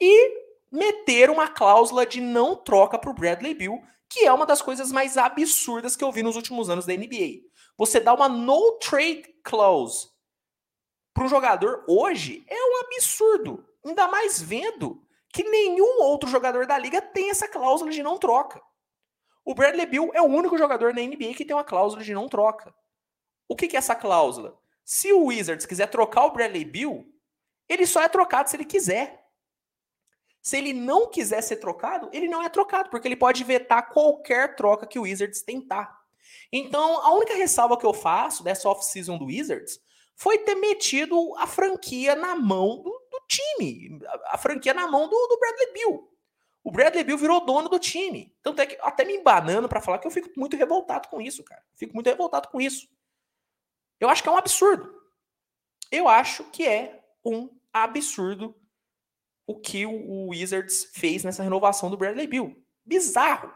e meter uma cláusula de não troca para o Bradley Bill, que é uma das coisas mais absurdas que eu vi nos últimos anos da NBA. Você dá uma no trade clause para um jogador hoje é um absurdo. Ainda mais vendo que nenhum outro jogador da liga tem essa cláusula de não troca. O Bradley Bill é o único jogador na NBA que tem uma cláusula de não troca. O que, que é essa cláusula? Se o Wizards quiser trocar o Bradley Bill, ele só é trocado se ele quiser. Se ele não quiser ser trocado, ele não é trocado, porque ele pode vetar qualquer troca que o Wizards tentar. Então, a única ressalva que eu faço dessa off-season do Wizards foi ter metido a franquia na mão do, do time, a, a, franquia na mão do, do, Bradley Bill. O Bradley Bill virou dono do time. Tanto é que até me embanando para falar que eu fico muito revoltado com isso, cara. Fico muito revoltado com isso. Eu acho que é um absurdo. Eu acho que é um absurdo o que o Wizards fez nessa renovação do Bradley Bill. Bizarro.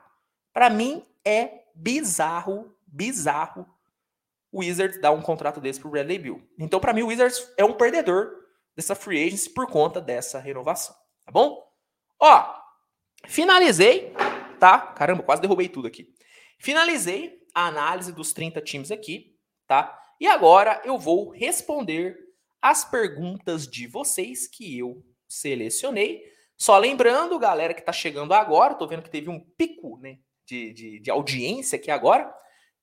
Para mim é bizarro, bizarro o Wizards dá um contrato desse pro Bradley Bill. Então, para mim, o Wizards é um perdedor dessa free agency por conta dessa renovação, tá bom? Ó, finalizei, tá? Caramba, quase derrubei tudo aqui. Finalizei a análise dos 30 times aqui, tá? E agora eu vou responder as perguntas de vocês que eu selecionei. Só lembrando, galera que tá chegando agora, tô vendo que teve um pico né, de, de, de audiência aqui agora.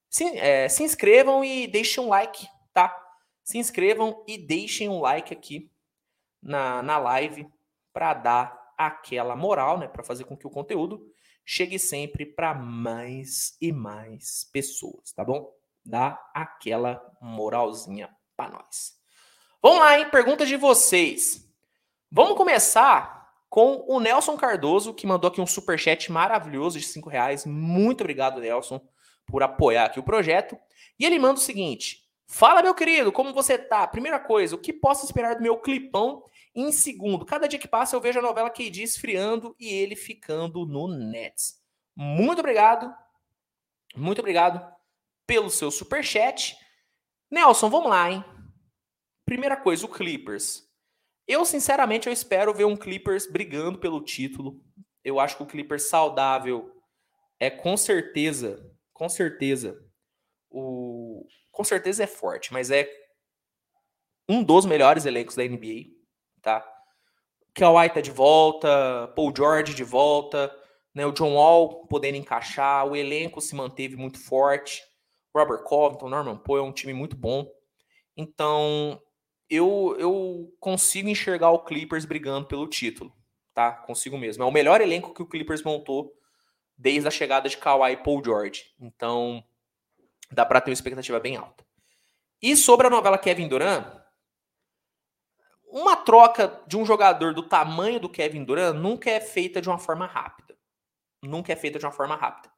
Se, é, se inscrevam e deixem um like, tá? Se inscrevam e deixem um like aqui na, na live para dar aquela moral, né? Para fazer com que o conteúdo chegue sempre para mais e mais pessoas, tá bom? Dá aquela moralzinha para nós. Vamos lá, hein? Pergunta de vocês. Vamos começar com o Nelson Cardoso, que mandou aqui um super chat maravilhoso de cinco reais. Muito obrigado, Nelson por apoiar aqui o projeto. E ele manda o seguinte: Fala, meu querido, como você tá? Primeira coisa, o que posso esperar do meu clipão? Em segundo, cada dia que passa eu vejo a novela KD esfriando e ele ficando no Nets. Muito obrigado. Muito obrigado pelo seu super chat. Nelson, vamos lá, hein? Primeira coisa, o Clippers. Eu, sinceramente, eu espero ver um Clippers brigando pelo título. Eu acho que o Clippers saudável é com certeza com certeza, o com certeza é forte, mas é um dos melhores elencos da NBA, tá? Kawhi tá de volta, Paul George de volta, né? O John Wall podendo encaixar, o elenco se manteve muito forte. Robert Covington, Norman Poole é um time muito bom. Então, eu, eu consigo enxergar o Clippers brigando pelo título, tá? Consigo mesmo. É o melhor elenco que o Clippers montou desde a chegada de Kawhi e Paul George. Então, Dá para ter uma expectativa bem alta. E sobre a novela Kevin Durant, uma troca de um jogador do tamanho do Kevin Durant nunca é feita de uma forma rápida. Nunca é feita de uma forma rápida.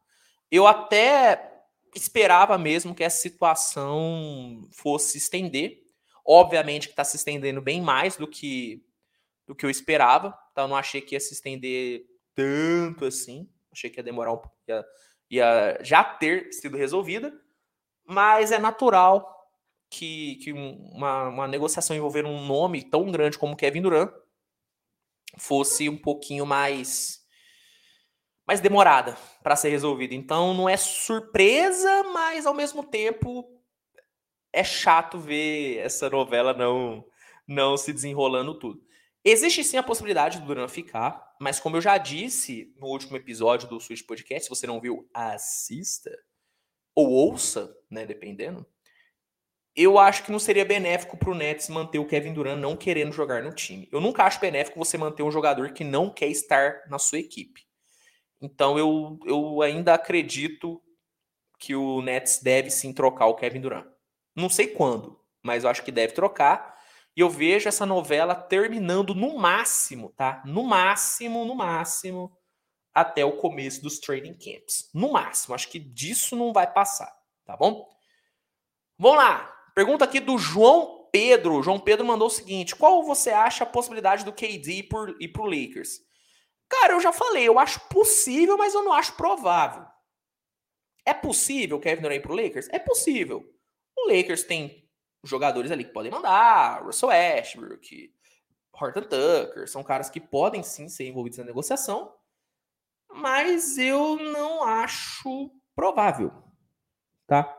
Eu até esperava mesmo que essa situação fosse se estender. Obviamente que está se estendendo bem mais do que do que eu esperava. Então eu não achei que ia se estender tanto assim. Achei que ia demorar um pouco, ia, ia já ter sido resolvida. Mas é natural que, que uma, uma negociação envolvendo um nome tão grande como Kevin Durant fosse um pouquinho mais mais demorada para ser resolvida. Então não é surpresa, mas ao mesmo tempo é chato ver essa novela não não se desenrolando tudo. Existe sim a possibilidade do Duran ficar, mas como eu já disse no último episódio do Switch Podcast, se você não viu, assista ou ouça, né, dependendo eu acho que não seria benéfico para o Nets manter o Kevin Durant não querendo jogar no time. Eu nunca acho benéfico você manter um jogador que não quer estar na sua equipe. Então eu, eu ainda acredito que o Nets deve sim trocar o Kevin Durant. Não sei quando, mas eu acho que deve trocar. E eu vejo essa novela terminando no máximo, tá? No máximo, no máximo, até o começo dos training camps. No máximo. Acho que disso não vai passar, tá bom? Vamos lá. Pergunta aqui do João Pedro. João Pedro mandou o seguinte: qual você acha a possibilidade do KD ir para o Lakers? Cara, eu já falei, eu acho possível, mas eu não acho provável. É possível o Kevin Durant ir para o Lakers? É possível. O Lakers tem jogadores ali que podem mandar, Russell Ashbrook, Horton Tucker, são caras que podem sim ser envolvidos na negociação, mas eu não acho provável, tá?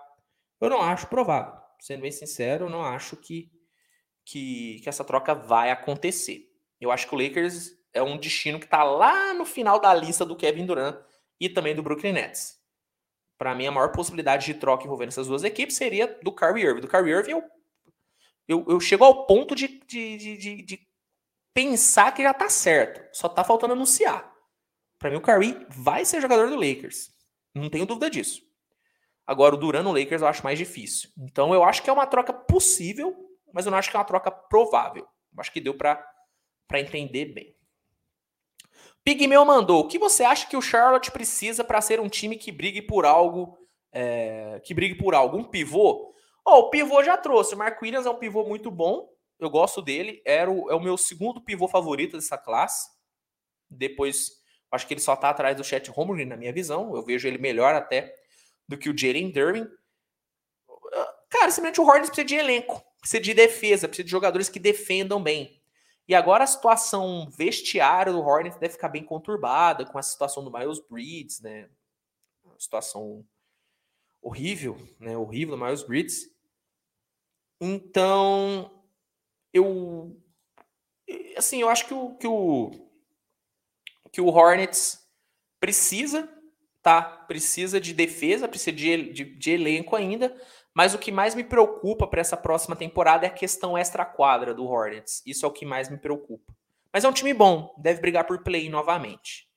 Eu não acho provável sendo bem sincero, eu não acho que, que, que essa troca vai acontecer. Eu acho que o Lakers é um destino que está lá no final da lista do Kevin Durant e também do Brooklyn Nets. Para mim, a maior possibilidade de troca envolvendo essas duas equipes seria do Kyrie Irving. Do Kyrie Irving, eu, eu, eu chego ao ponto de, de, de, de pensar que já está certo. Só está faltando anunciar. Para mim, o Kyrie vai ser jogador do Lakers. Não tenho dúvida disso. Agora, o Duran no Lakers eu acho mais difícil. Então, eu acho que é uma troca possível, mas eu não acho que é uma troca provável. Eu acho que deu para entender bem. Pigmeu mandou: o que você acha que o Charlotte precisa para ser um time que brigue por algo? É, que brigue por algo? Um pivô? Oh, o pivô já trouxe. O Mark Williams é um pivô muito bom. Eu gosto dele. Era o, é o meu segundo pivô favorito dessa classe. Depois, acho que ele só tá atrás do Chet Holmgren, na minha visão. Eu vejo ele melhor até do que o Jalen Durbin. Cara, simplesmente o Hornets precisa de elenco, precisa de defesa, precisa de jogadores que defendam bem. E agora a situação vestiária do Hornets deve ficar bem conturbada com a situação do Miles Bridges, né? Situação horrível, né? Horrível do Miles Bridges. Então, eu assim, eu acho que o que o que o Hornets precisa tá? Precisa de defesa, precisa de, de, de elenco ainda, mas o que mais me preocupa para essa próxima temporada é a questão extra-quadra do Hornets. Isso é o que mais me preocupa. Mas é um time bom, deve brigar por play novamente.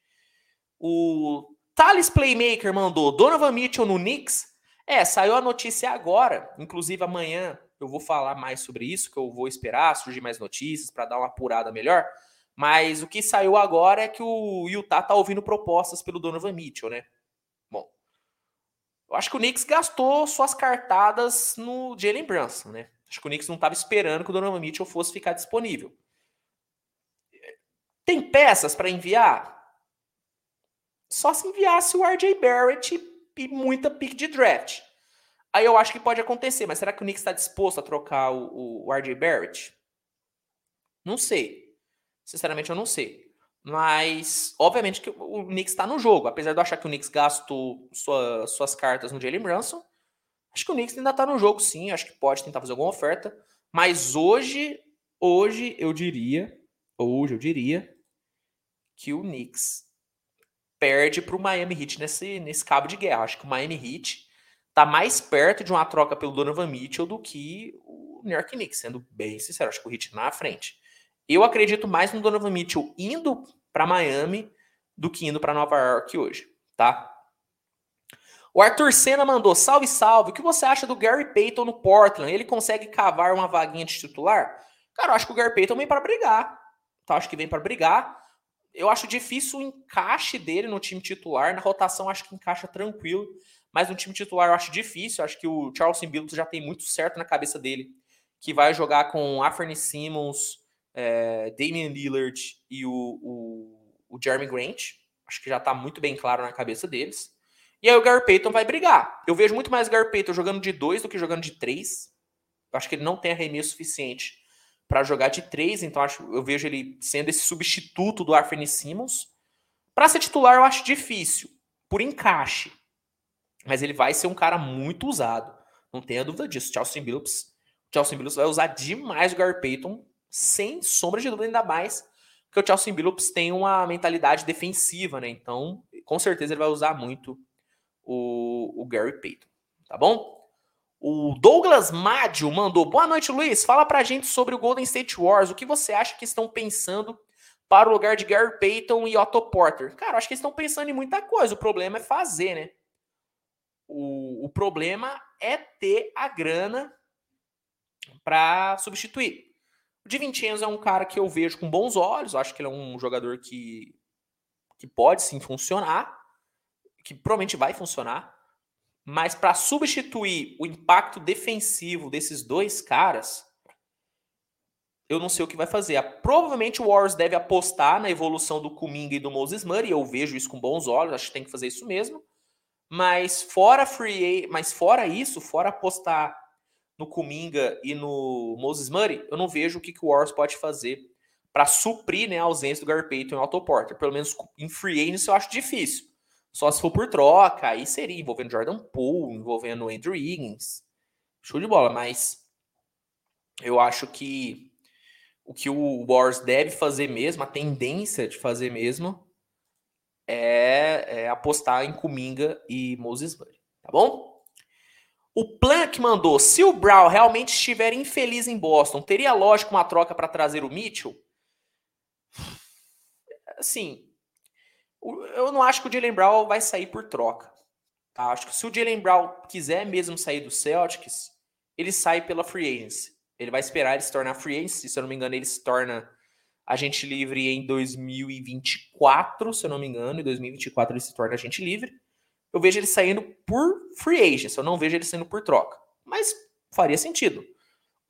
O Thales Playmaker mandou Donovan Mitchell no Knicks. É, saiu a notícia agora, inclusive amanhã eu vou falar mais sobre isso, que eu vou esperar surgir mais notícias para dar uma apurada melhor. Mas o que saiu agora é que o Utah tá ouvindo propostas pelo Donovan Mitchell, né? Eu acho que o Knicks gastou suas cartadas no Jalen Brunson, né? Acho que o Knicks não estava esperando que o Donovan Mitchell fosse ficar disponível. Tem peças para enviar? Só se enviasse o RJ Barrett e, muita pick de draft. Aí eu acho que pode acontecer, mas será que o Knicks está disposto a trocar o, o RJ Barrett? Não sei. Sinceramente, eu não sei. Mas, obviamente, que o Knicks está no jogo. Apesar de eu achar que o Knicks gastou sua, suas cartas no Jalen Brunson, acho que o Knicks ainda está no jogo, sim. Acho que pode tentar fazer alguma oferta. Mas hoje, hoje eu diria, hoje eu diria que o Knicks perde para o Miami Heat nesse, nesse cabo de guerra. Acho que o Miami Heat está mais perto de uma troca pelo Donovan Mitchell do que o New York Knicks, sendo bem sincero. Acho que o Heat na frente. Eu acredito mais no Donovan Mitchell indo para Miami do que indo para Nova York hoje, tá? O Arthur Senna mandou: salve, salve. O que você acha do Gary Payton no Portland? Ele consegue cavar uma vaguinha de titular? Cara, eu acho que o Gary Payton vem para brigar. Tá? Acho que vem para brigar. Eu acho difícil o encaixe dele no time titular. Na rotação, acho que encaixa tranquilo. Mas no time titular, eu acho difícil. Acho que o Charles Billups já tem muito certo na cabeça dele. Que vai jogar com Anthony Simmons, é, Damian Lillard e o, o, o Jeremy Grant. Acho que já está muito bem claro na cabeça deles. E aí o Gary Payton vai brigar. Eu vejo muito mais o Gary Payton jogando de dois do que jogando de três. Acho que ele não tem arremesso suficiente para jogar de três, então acho, eu vejo ele sendo esse substituto do Arfeni Simmons. Para ser titular, eu acho difícil, por encaixe. Mas ele vai ser um cara muito usado. Não tenha dúvida disso. Chelsea Billups, Chelsea Billups vai usar demais o Gary Payton, sem sombra de dúvida, ainda mais porque o Chelsea Billups tem uma mentalidade defensiva, né? Então, com certeza ele vai usar muito o, o Gary Payton, tá bom? O Douglas Madio mandou: Boa noite, Luiz. Fala pra gente sobre o Golden State Wars. O que você acha que estão pensando para o lugar de Gary Payton e Otto Porter? Cara, acho que eles estão pensando em muita coisa. O problema é fazer, né? O, o problema é ter a grana para substituir. O Vincenzo é um cara que eu vejo com bons olhos. Acho que ele é um jogador que, que pode sim funcionar, que provavelmente vai funcionar. Mas para substituir o impacto defensivo desses dois caras, eu não sei o que vai fazer. Provavelmente o Warriors deve apostar na evolução do Kuminga e do Moses Murray. Eu vejo isso com bons olhos, acho que tem que fazer isso mesmo. Mas fora free, mas fora isso, fora apostar no Kuminga e no Moses Murray, eu não vejo o que, que o Warriors pode fazer para suprir né, a ausência do Gary Payton e o Otto. Pelo menos em free agency eu acho difícil. Só se for por troca, aí seria envolvendo Jordan Poole, envolvendo Andrew Higgins. Show de bola, mas eu acho que o que o Warriors deve fazer mesmo, a tendência de fazer mesmo, é, é apostar em Kuminga e Moses Murray, tá bom? O Plank mandou: se o Brown realmente estiver infeliz em Boston, teria lógico uma troca para trazer o Mitchell? Assim, eu não acho que o Jalen Brown vai sair por troca. Tá? Acho que se o Jalen Brown quiser mesmo sair do Celtics, ele sai pela free agency. Ele vai esperar ele se tornar free agency. Se eu não me engano, ele se torna agente livre em 2024, se eu não me engano. Em 2024 ele se torna agente livre. Eu vejo ele saindo por free agency. Eu não vejo ele saindo por troca. Mas faria sentido.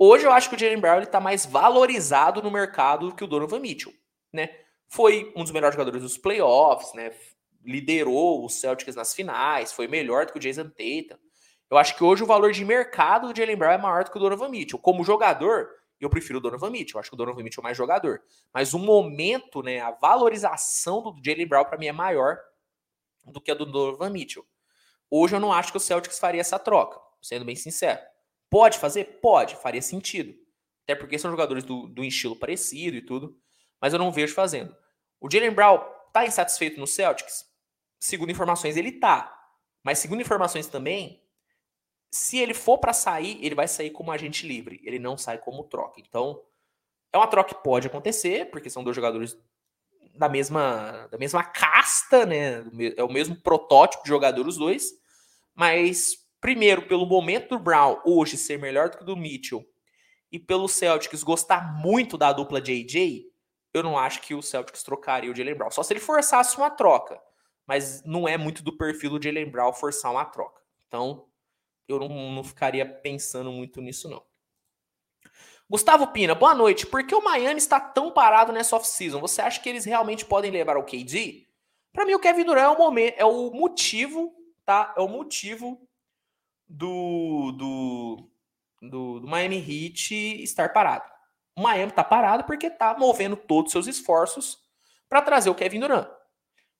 Hoje eu acho que o Jalen Brown está mais valorizado no mercado do que o Donovan Mitchell, né? Foi um dos melhores jogadores dos playoffs, né? Liderou os Celtics nas finais, foi melhor do que o Jason Tatum. Eu acho que hoje o valor de mercado do Jalen Brown é maior do que o Donovan Mitchell. Como jogador, eu prefiro o Donovan Mitchell. Eu acho que o Donovan Mitchell é mais jogador. Mas o momento, né, a valorização do Jalen Brown para mim é maior do que a do Donovan Mitchell. Hoje eu não acho que o Celtics faria essa troca, sendo bem sincero. Pode fazer? Pode, faria sentido. Até porque são jogadores do, do estilo parecido e tudo mas eu não vejo fazendo. O Jalen Brown tá insatisfeito no Celtics? Segundo informações, ele tá. Mas segundo informações também, se ele for para sair, ele vai sair como agente livre. Ele não sai como troca. Então, é uma troca que pode acontecer, porque são dois jogadores da mesma, da mesma casta, né? É o mesmo protótipo de jogador os dois. Mas, primeiro, pelo momento do Brown hoje ser melhor do que o do Mitchell, e pelo Celtics gostar muito da dupla JJ, eu não acho que o Celtics trocaria o Jalen Brown. Só se ele forçasse uma troca. Mas não é muito do perfil do Jalen Brown forçar uma troca. Então, eu não, não ficaria pensando muito nisso, não. Gustavo Pina, boa noite. Por que o Miami está tão parado nessa off-season? Você acha que eles realmente podem levar o KD? Para mim, o Kevin Durant é o, momento, é o motivo, tá? É o motivo do, do, do, do Miami Heat estar parado. O Miami está parado porque está movendo todos os seus esforços para trazer o Kevin Durant.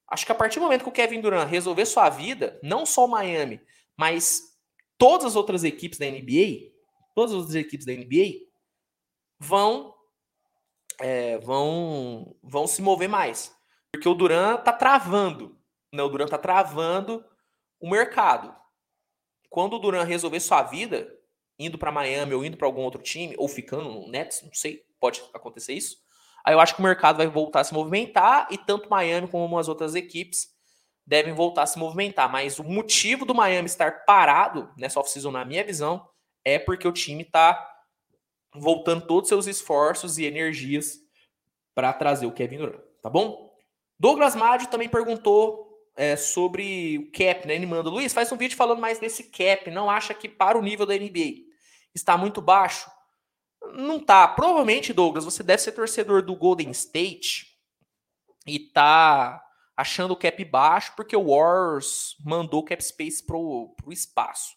Acho que a partir do momento que o Kevin Durant resolver sua vida, não só o Miami, mas todas as outras equipes da NBA, todas as outras equipes da NBA vão é, vão vão se mover mais, porque o Durant está travando, né? O Durant está travando o mercado. Quando o Durant resolver sua vida, indo para Miami ou indo para algum outro time, ou ficando no Nets, não sei, pode acontecer isso. Aí eu acho que o mercado vai voltar a se movimentar e tanto Miami como as outras equipes devem voltar a se movimentar. Mas o motivo do Miami estar parado nessa off-season, na minha visão, é porque o time está voltando todos os seus esforços e energias para trazer o Kevin Durant, tá bom? Douglas Maggio também perguntou é, sobre o cap, né? Ele manda, Luiz, faz um vídeo falando mais desse cap. Não acha que para o nível da NBA está muito baixo? Não tá. Provavelmente, Douglas, você deve ser torcedor do Golden State e tá achando o cap baixo porque o Warriors mandou cap space pro, pro espaço.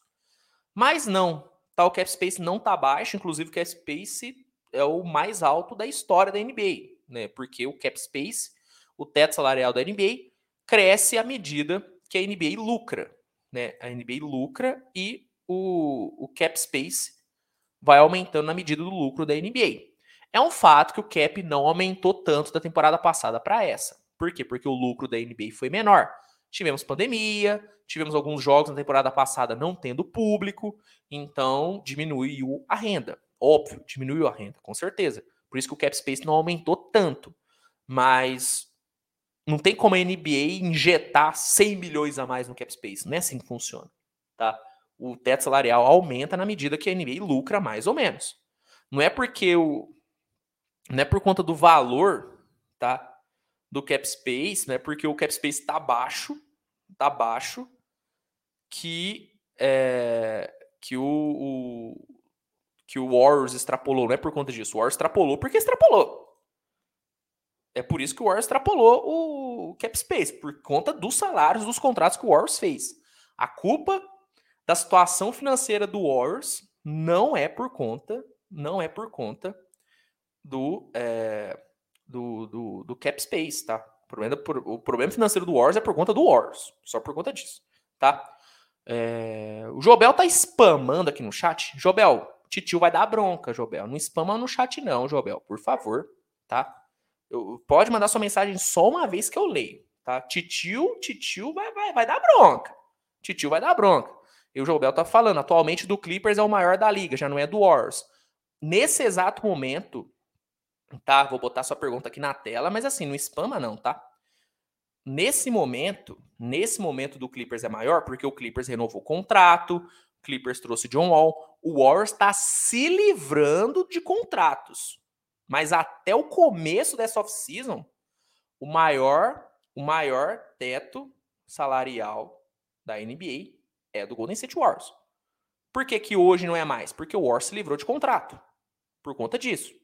Mas não, tá, o cap space não tá baixo, inclusive o cap space é o mais alto da história da NBA, né? Porque o cap space, o teto salarial da NBA, cresce à medida que a NBA lucra, né? A NBA lucra e o, o cap space vai aumentando na medida do lucro da NBA. É um fato que o cap não aumentou tanto da temporada passada para essa. Por quê? Porque o lucro da NBA foi menor. Tivemos pandemia, tivemos alguns jogos na temporada passada não tendo público, então diminuiu a renda. Óbvio, diminuiu a renda, com certeza. Por isso que o cap space não aumentou tanto. Mas não tem como a NBA injetar 100 milhões a mais no cap space. Não é assim que funciona, tá? o teto salarial aumenta na medida que a NBA lucra mais ou menos. Não é porque o não é por conta do valor, tá? Do cap space, não é porque o cap space está baixo, tá baixo que é, que o, o, que o Warriors extrapolou, não é por conta disso. O Warriors extrapolou porque extrapolou. É por isso que o Warriors extrapolou o cap space, por conta dos salários dos contratos que o Warriors fez. A culpa da situação financeira do Warriors não é por conta, não é por conta do, é, do, do, do, cap space, tá? O problema, o problema financeiro do Warriors é por conta do Warriors, só por conta disso, tá? É, o Jobel tá spamando aqui no chat. Jobel, titio vai dar bronca, Jobel. Não spama no chat não, Jobel, por favor, tá? Eu, pode mandar sua mensagem só uma vez que eu leio, tá? Titio, titio vai, vai, vai dar bronca. Titio vai dar bronca. E o Jobel tá falando, atualmente do Clippers é o maior da liga, já não é do Warriors. Nesse exato momento, tá? Vou botar sua pergunta aqui na tela, mas assim, não spama não, tá? Nesse momento, nesse momento do Clippers é maior porque o Clippers renovou o contrato, o Clippers trouxe John Wall, o Warriors está se livrando de contratos. Mas até o começo dessa off-season, o maior, o maior teto salarial da NBA é do Golden State Warriors. Por que, que hoje não é mais? Porque o Warriors se livrou de contrato. Por conta disso.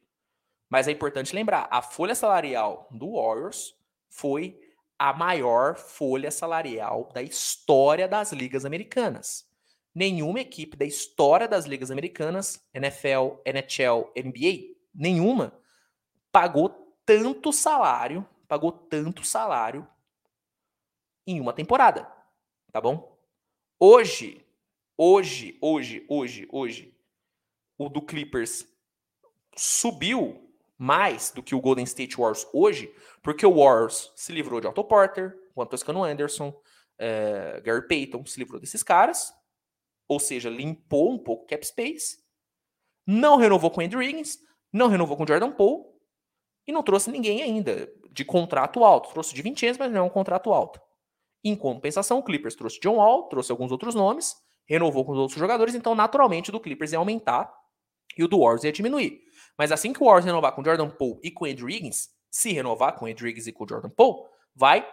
Mas é importante lembrar, a folha salarial do Warriors foi a maior folha salarial da história das ligas americanas. Nenhuma equipe da história das ligas americanas, NFL, NHL, NBA, nenhuma, pagou tanto salário, pagou tanto salário em uma temporada, tá bom? Hoje, hoje, hoje, hoje, hoje, o do Clippers subiu mais do que o Golden State Warriors hoje, porque o Warriors se livrou de Otto Porter, Juan Toscano Anderson, é, Gary Payton, se livrou desses caras, ou seja, limpou um pouco cap space, não renovou com Andrew Wiggins, não renovou com Jordan Poole e não trouxe ninguém ainda de contrato alto. Trouxe de 20 anos, mas não é um contrato alto. Em compensação, o Clippers trouxe John Wall, trouxe alguns outros nomes, renovou com os outros jogadores, então naturalmente o do Clippers ia aumentar e o do Warriors ia diminuir. Mas assim que o Warriors renovar com Jordan Poole e com Andrew Wiggins, se renovar com Andrew Wiggins e com Jordan Poole, vai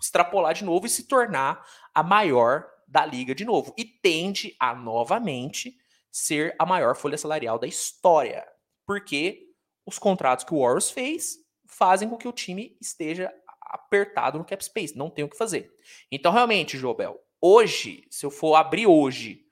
extrapolar de novo e se tornar a maior da liga de novo. E tende a novamente ser a maior folha salarial da história. Porque os contratos que o Warriors fez fazem com que o time esteja apertado no cap space, não tem o que fazer. Então, realmente, Jobel, hoje, se eu for abrir hoje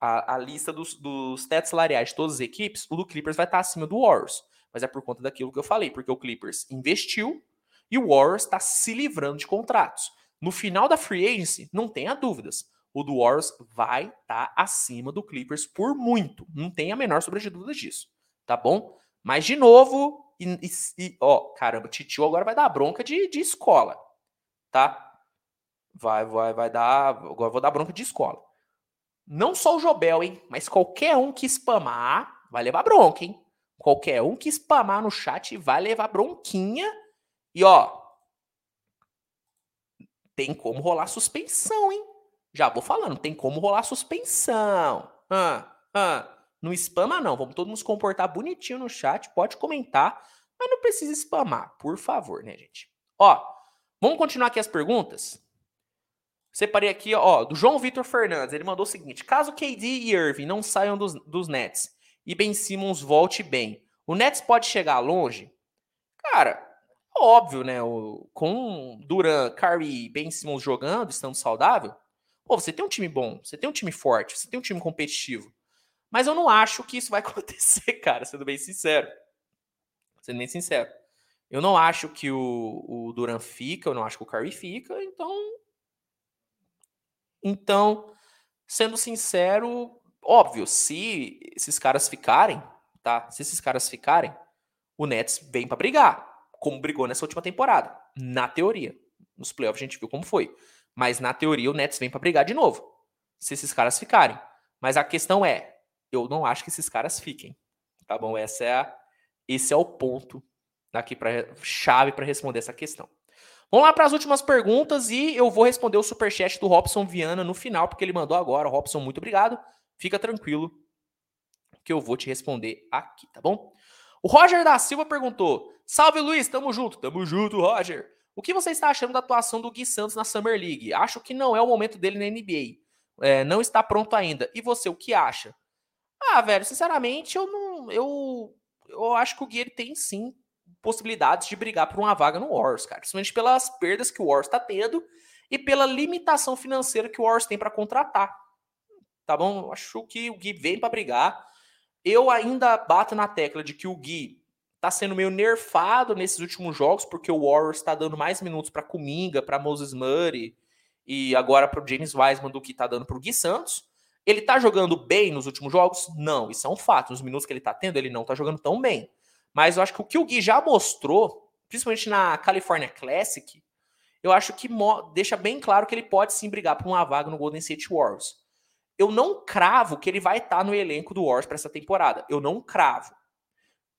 a, a lista dos, dos tetos salariais de todas as equipes, o do Clippers vai estar acima do Warriors. Mas é por conta daquilo que eu falei, porque o Clippers investiu e o Warriors está se livrando de contratos. No final da free agency, não tenha dúvidas, o do Warriors vai estar tá acima do Clippers por muito. Não tem a menor sombra de dúvidas disso. Tá bom? Mas, de novo, e, e, e, ó, caramba, Titio agora vai dar bronca de, de escola, tá? Vai, vai, vai dar. Agora vou dar bronca de escola. Não só o Jobel, hein? Mas qualquer um que spamar vai levar bronca, hein? Qualquer um que spamar no chat vai levar bronquinha. E ó, tem como rolar suspensão, hein? Já vou falando, tem como rolar suspensão. Ah, ah, não spama não, vamos todo mundo se comportar bonitinho no chat, pode comentar, mas não precisa spamar, por favor, né, gente? Ó, vamos continuar aqui as perguntas? Separei aqui, ó, do João Vitor Fernandes. Ele mandou o seguinte: caso KD e Irving não saiam dos, dos Nets e Ben Simmons volte bem, o Nets pode chegar longe? Cara, óbvio, né? O, com Duran, Curry e Ben Simmons jogando, estando saudável, pô, você tem um time bom, você tem um time forte, você tem um time competitivo. Mas eu não acho que isso vai (laughs) acontecer, cara, sendo bem sincero. Sendo bem sincero. Eu não acho que o, o Duran fica, eu não acho que o Curry fica, então então, sendo sincero, óbvio, se esses caras ficarem, tá? Se esses caras ficarem, o Nets vem para brigar, como brigou nessa última temporada, na teoria. Nos playoffs a gente viu como foi. Mas na teoria o Nets vem para brigar de novo, se esses caras ficarem. Mas a questão é, eu não acho que esses caras fiquem. Tá bom? Essa é a, esse é o ponto aqui para chave para responder essa questão. Vamos lá para as últimas perguntas e eu vou responder o superchat do Robson Viana no final, porque ele mandou agora. Robson, muito obrigado. Fica tranquilo que eu vou te responder aqui, tá bom? O Roger da Silva perguntou: Salve Luiz, tamo junto. Tamo junto, Roger. O que você está achando da atuação do Gui Santos na Summer League? Acho que não é o momento dele na NBA. É, não está pronto ainda. E você, o que acha? Ah, velho, sinceramente, eu não. Eu, eu acho que o Gui ele tem sim possibilidades de brigar por uma vaga no Warriors, cara. Principalmente pelas perdas que o Warriors está tendo e pela limitação financeira que o Warriors tem para contratar. Tá bom? Acho que o Gui vem para brigar. Eu ainda bato na tecla de que o Gui tá sendo meio nerfado nesses últimos jogos, porque o Warriors está dando mais minutos para Kuminga, para Moses Murray e agora para o James Wiseman do que tá dando para o Gui Santos. Ele tá jogando bem nos últimos jogos? Não, isso é um fato. Nos minutos que ele tá tendo, ele não tá jogando tão bem. Mas eu acho que o que o Gui já mostrou, principalmente na California Classic, eu acho que deixa bem claro que ele pode sim brigar por uma vaga no Golden State Warriors. Eu não cravo que ele vai estar no elenco do Warriors para essa temporada. Eu não cravo.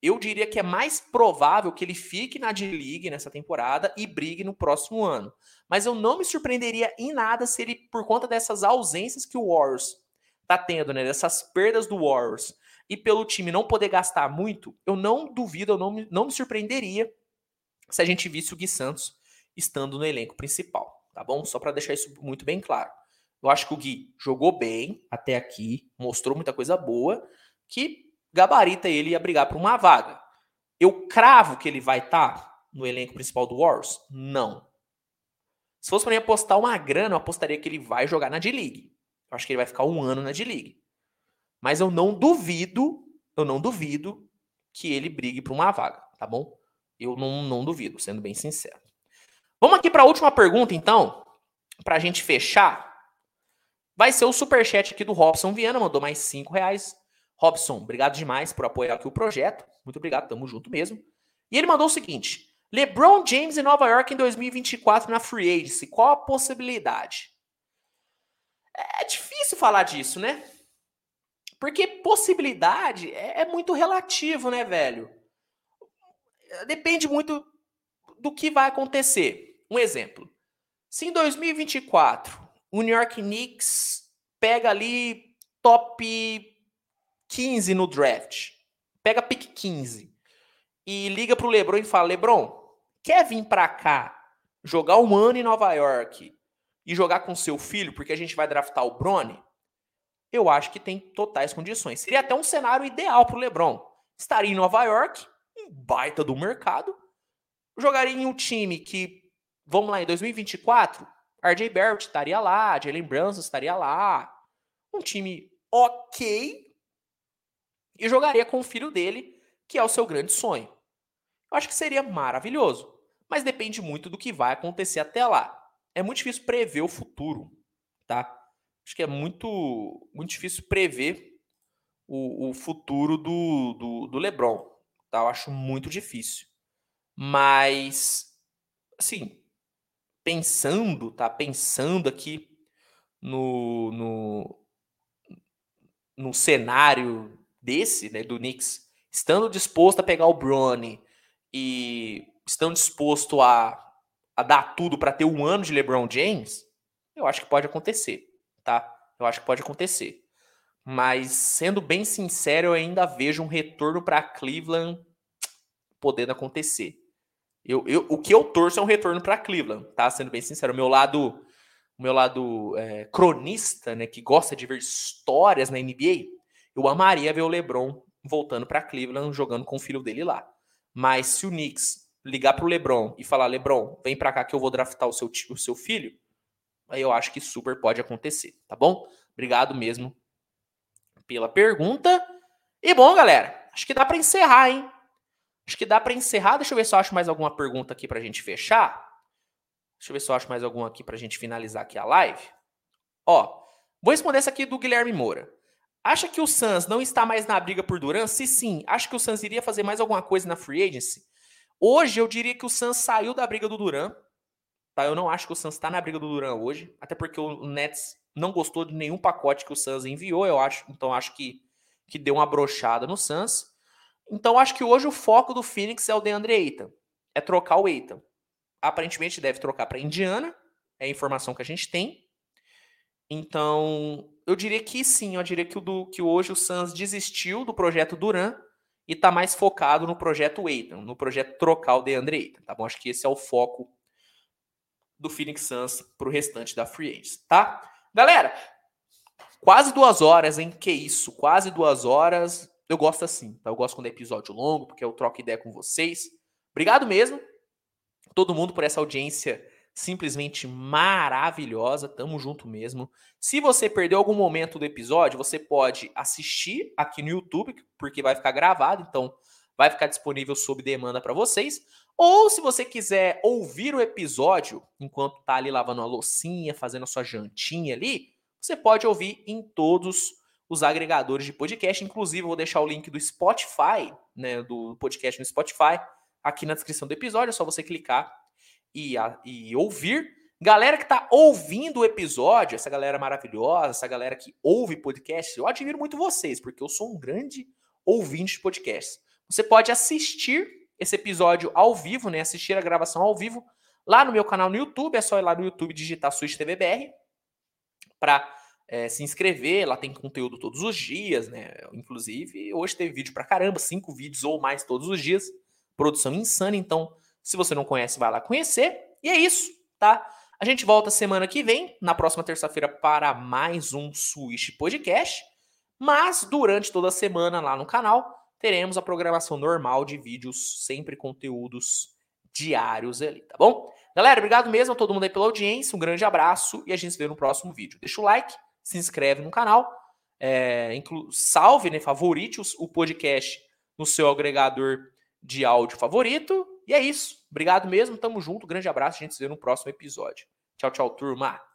Eu diria que é mais provável que ele fique na D-League nessa temporada e brigue no próximo ano. Mas eu não me surpreenderia em nada se ele, por conta dessas ausências que o Warriors tá tendo, né? Dessas perdas do Warriors, e pelo time não poder gastar muito, eu não duvido, eu não me, não me surpreenderia se a gente visse o Gui Santos estando no elenco principal, tá bom? Só para deixar isso muito bem claro. Eu acho que o Gui jogou bem até aqui, mostrou muita coisa boa, que gabarita ele ia brigar por uma vaga. Eu cravo que ele vai estar tá no elenco principal do Warriors? Não. Se fosse para mim apostar uma grana, eu apostaria que ele vai jogar na D-League. Eu acho que ele vai ficar um ano na D-League. Mas eu não duvido, eu não duvido que ele brigue por uma vaga, tá bom? Eu não, não duvido, sendo bem sincero. Vamos aqui para a última pergunta, então, para a gente fechar. Vai ser o superchat aqui do Robson Viana, mandou mais 5 reais. Robson, obrigado demais por apoiar aqui o projeto. Muito obrigado, tamo junto mesmo. E ele mandou o seguinte: LeBron James em Nova York em 2024 na Free Agency. Qual a possibilidade? É difícil falar disso, né? Porque possibilidade é, é muito relativo, né, velho? Depende muito do que vai acontecer. Um exemplo. Se em 2024 o New York Knicks pega ali top 15 no draft, pega pick 15 e liga pro LeBron e fala: "LeBron, quer vir para cá jogar um ano em Nova York e jogar com seu filho porque a gente vai draftar o Bronny?" Eu acho que tem totais condições. Seria até um cenário ideal para o LeBron. Estaria em Nova York, um baita do mercado, jogaria em um time que, vamos lá, em 2024, RJ Barrett estaria lá, Jalen Brunson estaria lá, um time ok, e jogaria com o filho dele, que é o seu grande sonho. Eu acho que seria maravilhoso, mas depende muito do que vai acontecer até lá. É muito difícil prever o futuro, tá? Acho que é muito, muito difícil prever o, o futuro do, do, do LeBron. Tá? Eu acho muito difícil. Mas, assim, pensando, tá? Pensando aqui no, no, no cenário desse, né, do Knicks, estando disposto a pegar o Bronny e estando disposto a, a dar tudo para ter um ano de LeBron James, eu acho que pode acontecer, tá? Eu acho que pode acontecer. Mas, sendo bem sincero, eu ainda vejo um retorno para Cleveland podendo acontecer. Eu, eu, o que eu torço é um retorno para Cleveland, tá? Sendo bem sincero, o meu lado, o meu lado é, cronista, né, que gosta de ver histórias na NBA, eu amaria ver o LeBron voltando para Cleveland, jogando com o filho dele lá. Mas se o Knicks ligar para o LeBron e falar, LeBron, vem para cá que eu vou draftar o seu, o seu filho, aí eu acho que super pode acontecer, tá bom? Obrigado mesmo pela pergunta. E bom, galera, acho que dá para encerrar, hein? Acho que dá para encerrar. Deixa eu ver se eu acho mais alguma pergunta aqui para a gente fechar. Deixa eu ver se eu acho mais alguma aqui para a gente finalizar aqui a live. Ó, vou responder essa aqui do Guilherme Moura. Acha que o Suns não está mais na briga por Duran? Se sim, acha que o Suns iria fazer mais alguma coisa na free agency? Hoje eu diria que o Suns saiu da briga do Duran. Tá? Eu não acho que o Suns está na briga do Duran hoje, até porque o Nets não gostou de nenhum pacote que o Suns enviou, eu acho. Então acho que, que deu uma brochada no Suns. Então acho que hoje o foco do Phoenix é o DeAndre Ayton. É trocar o Ayton. Aparentemente deve trocar para Indiana. É a informação que a gente tem. Então, eu diria que sim, eu diria que, o do, que hoje o Suns desistiu do projeto Duran e está mais focado no projeto Ayton, no projeto trocar o DeAndre Ayton, tá bom? Acho que esse é o foco do Phoenix Suns para o restante da Free Agents, tá? Galera, quase duas horas, hein? Que isso, quase duas horas. Eu gosto assim, tá? Eu gosto quando é episódio longo, porque eu troco ideia com vocês. Obrigado mesmo, todo mundo, por essa audiência simplesmente maravilhosa. Tamo junto mesmo. Se você perdeu algum momento do episódio, você pode assistir aqui no YouTube, porque vai ficar gravado, então vai ficar disponível sob demanda para vocês. Ou se você quiser ouvir o episódio enquanto tá ali lavando a loucinha, fazendo a sua jantinha ali, você pode ouvir em todos os agregadores de podcast. Inclusive, eu vou deixar o link do Spotify, né, do podcast no Spotify, aqui na descrição do episódio. É só você clicar e, a, e ouvir. Galera que está ouvindo o episódio, essa galera maravilhosa, essa galera que ouve podcast, eu admiro muito vocês, porque eu sou um grande ouvinte de podcast. Você pode assistir esse episódio ao vivo, né? Assistir a gravação ao vivo lá no meu canal no YouTube. É só ir lá no YouTube digitar Switch TVBR para é, se inscrever, lá tem conteúdo todos os dias, né? Inclusive, hoje teve vídeo pra caramba, cinco vídeos ou mais todos os dias. Produção insana, então, se você não conhece, vai lá conhecer. E é isso, tá? A gente volta semana que vem, na próxima terça-feira, para mais um Switch Podcast. Mas durante toda a semana lá no canal, teremos a programação normal de vídeos, sempre conteúdos diários ali, tá bom? Galera, obrigado mesmo a todo mundo aí pela audiência, um grande abraço e a gente se vê no próximo vídeo. Deixa o like, se inscreve no canal, é, inclu salve, né, favorite o podcast no seu agregador de áudio favorito. E é isso. Obrigado mesmo, tamo junto, grande abraço, a gente se vê no próximo episódio. Tchau, tchau, turma.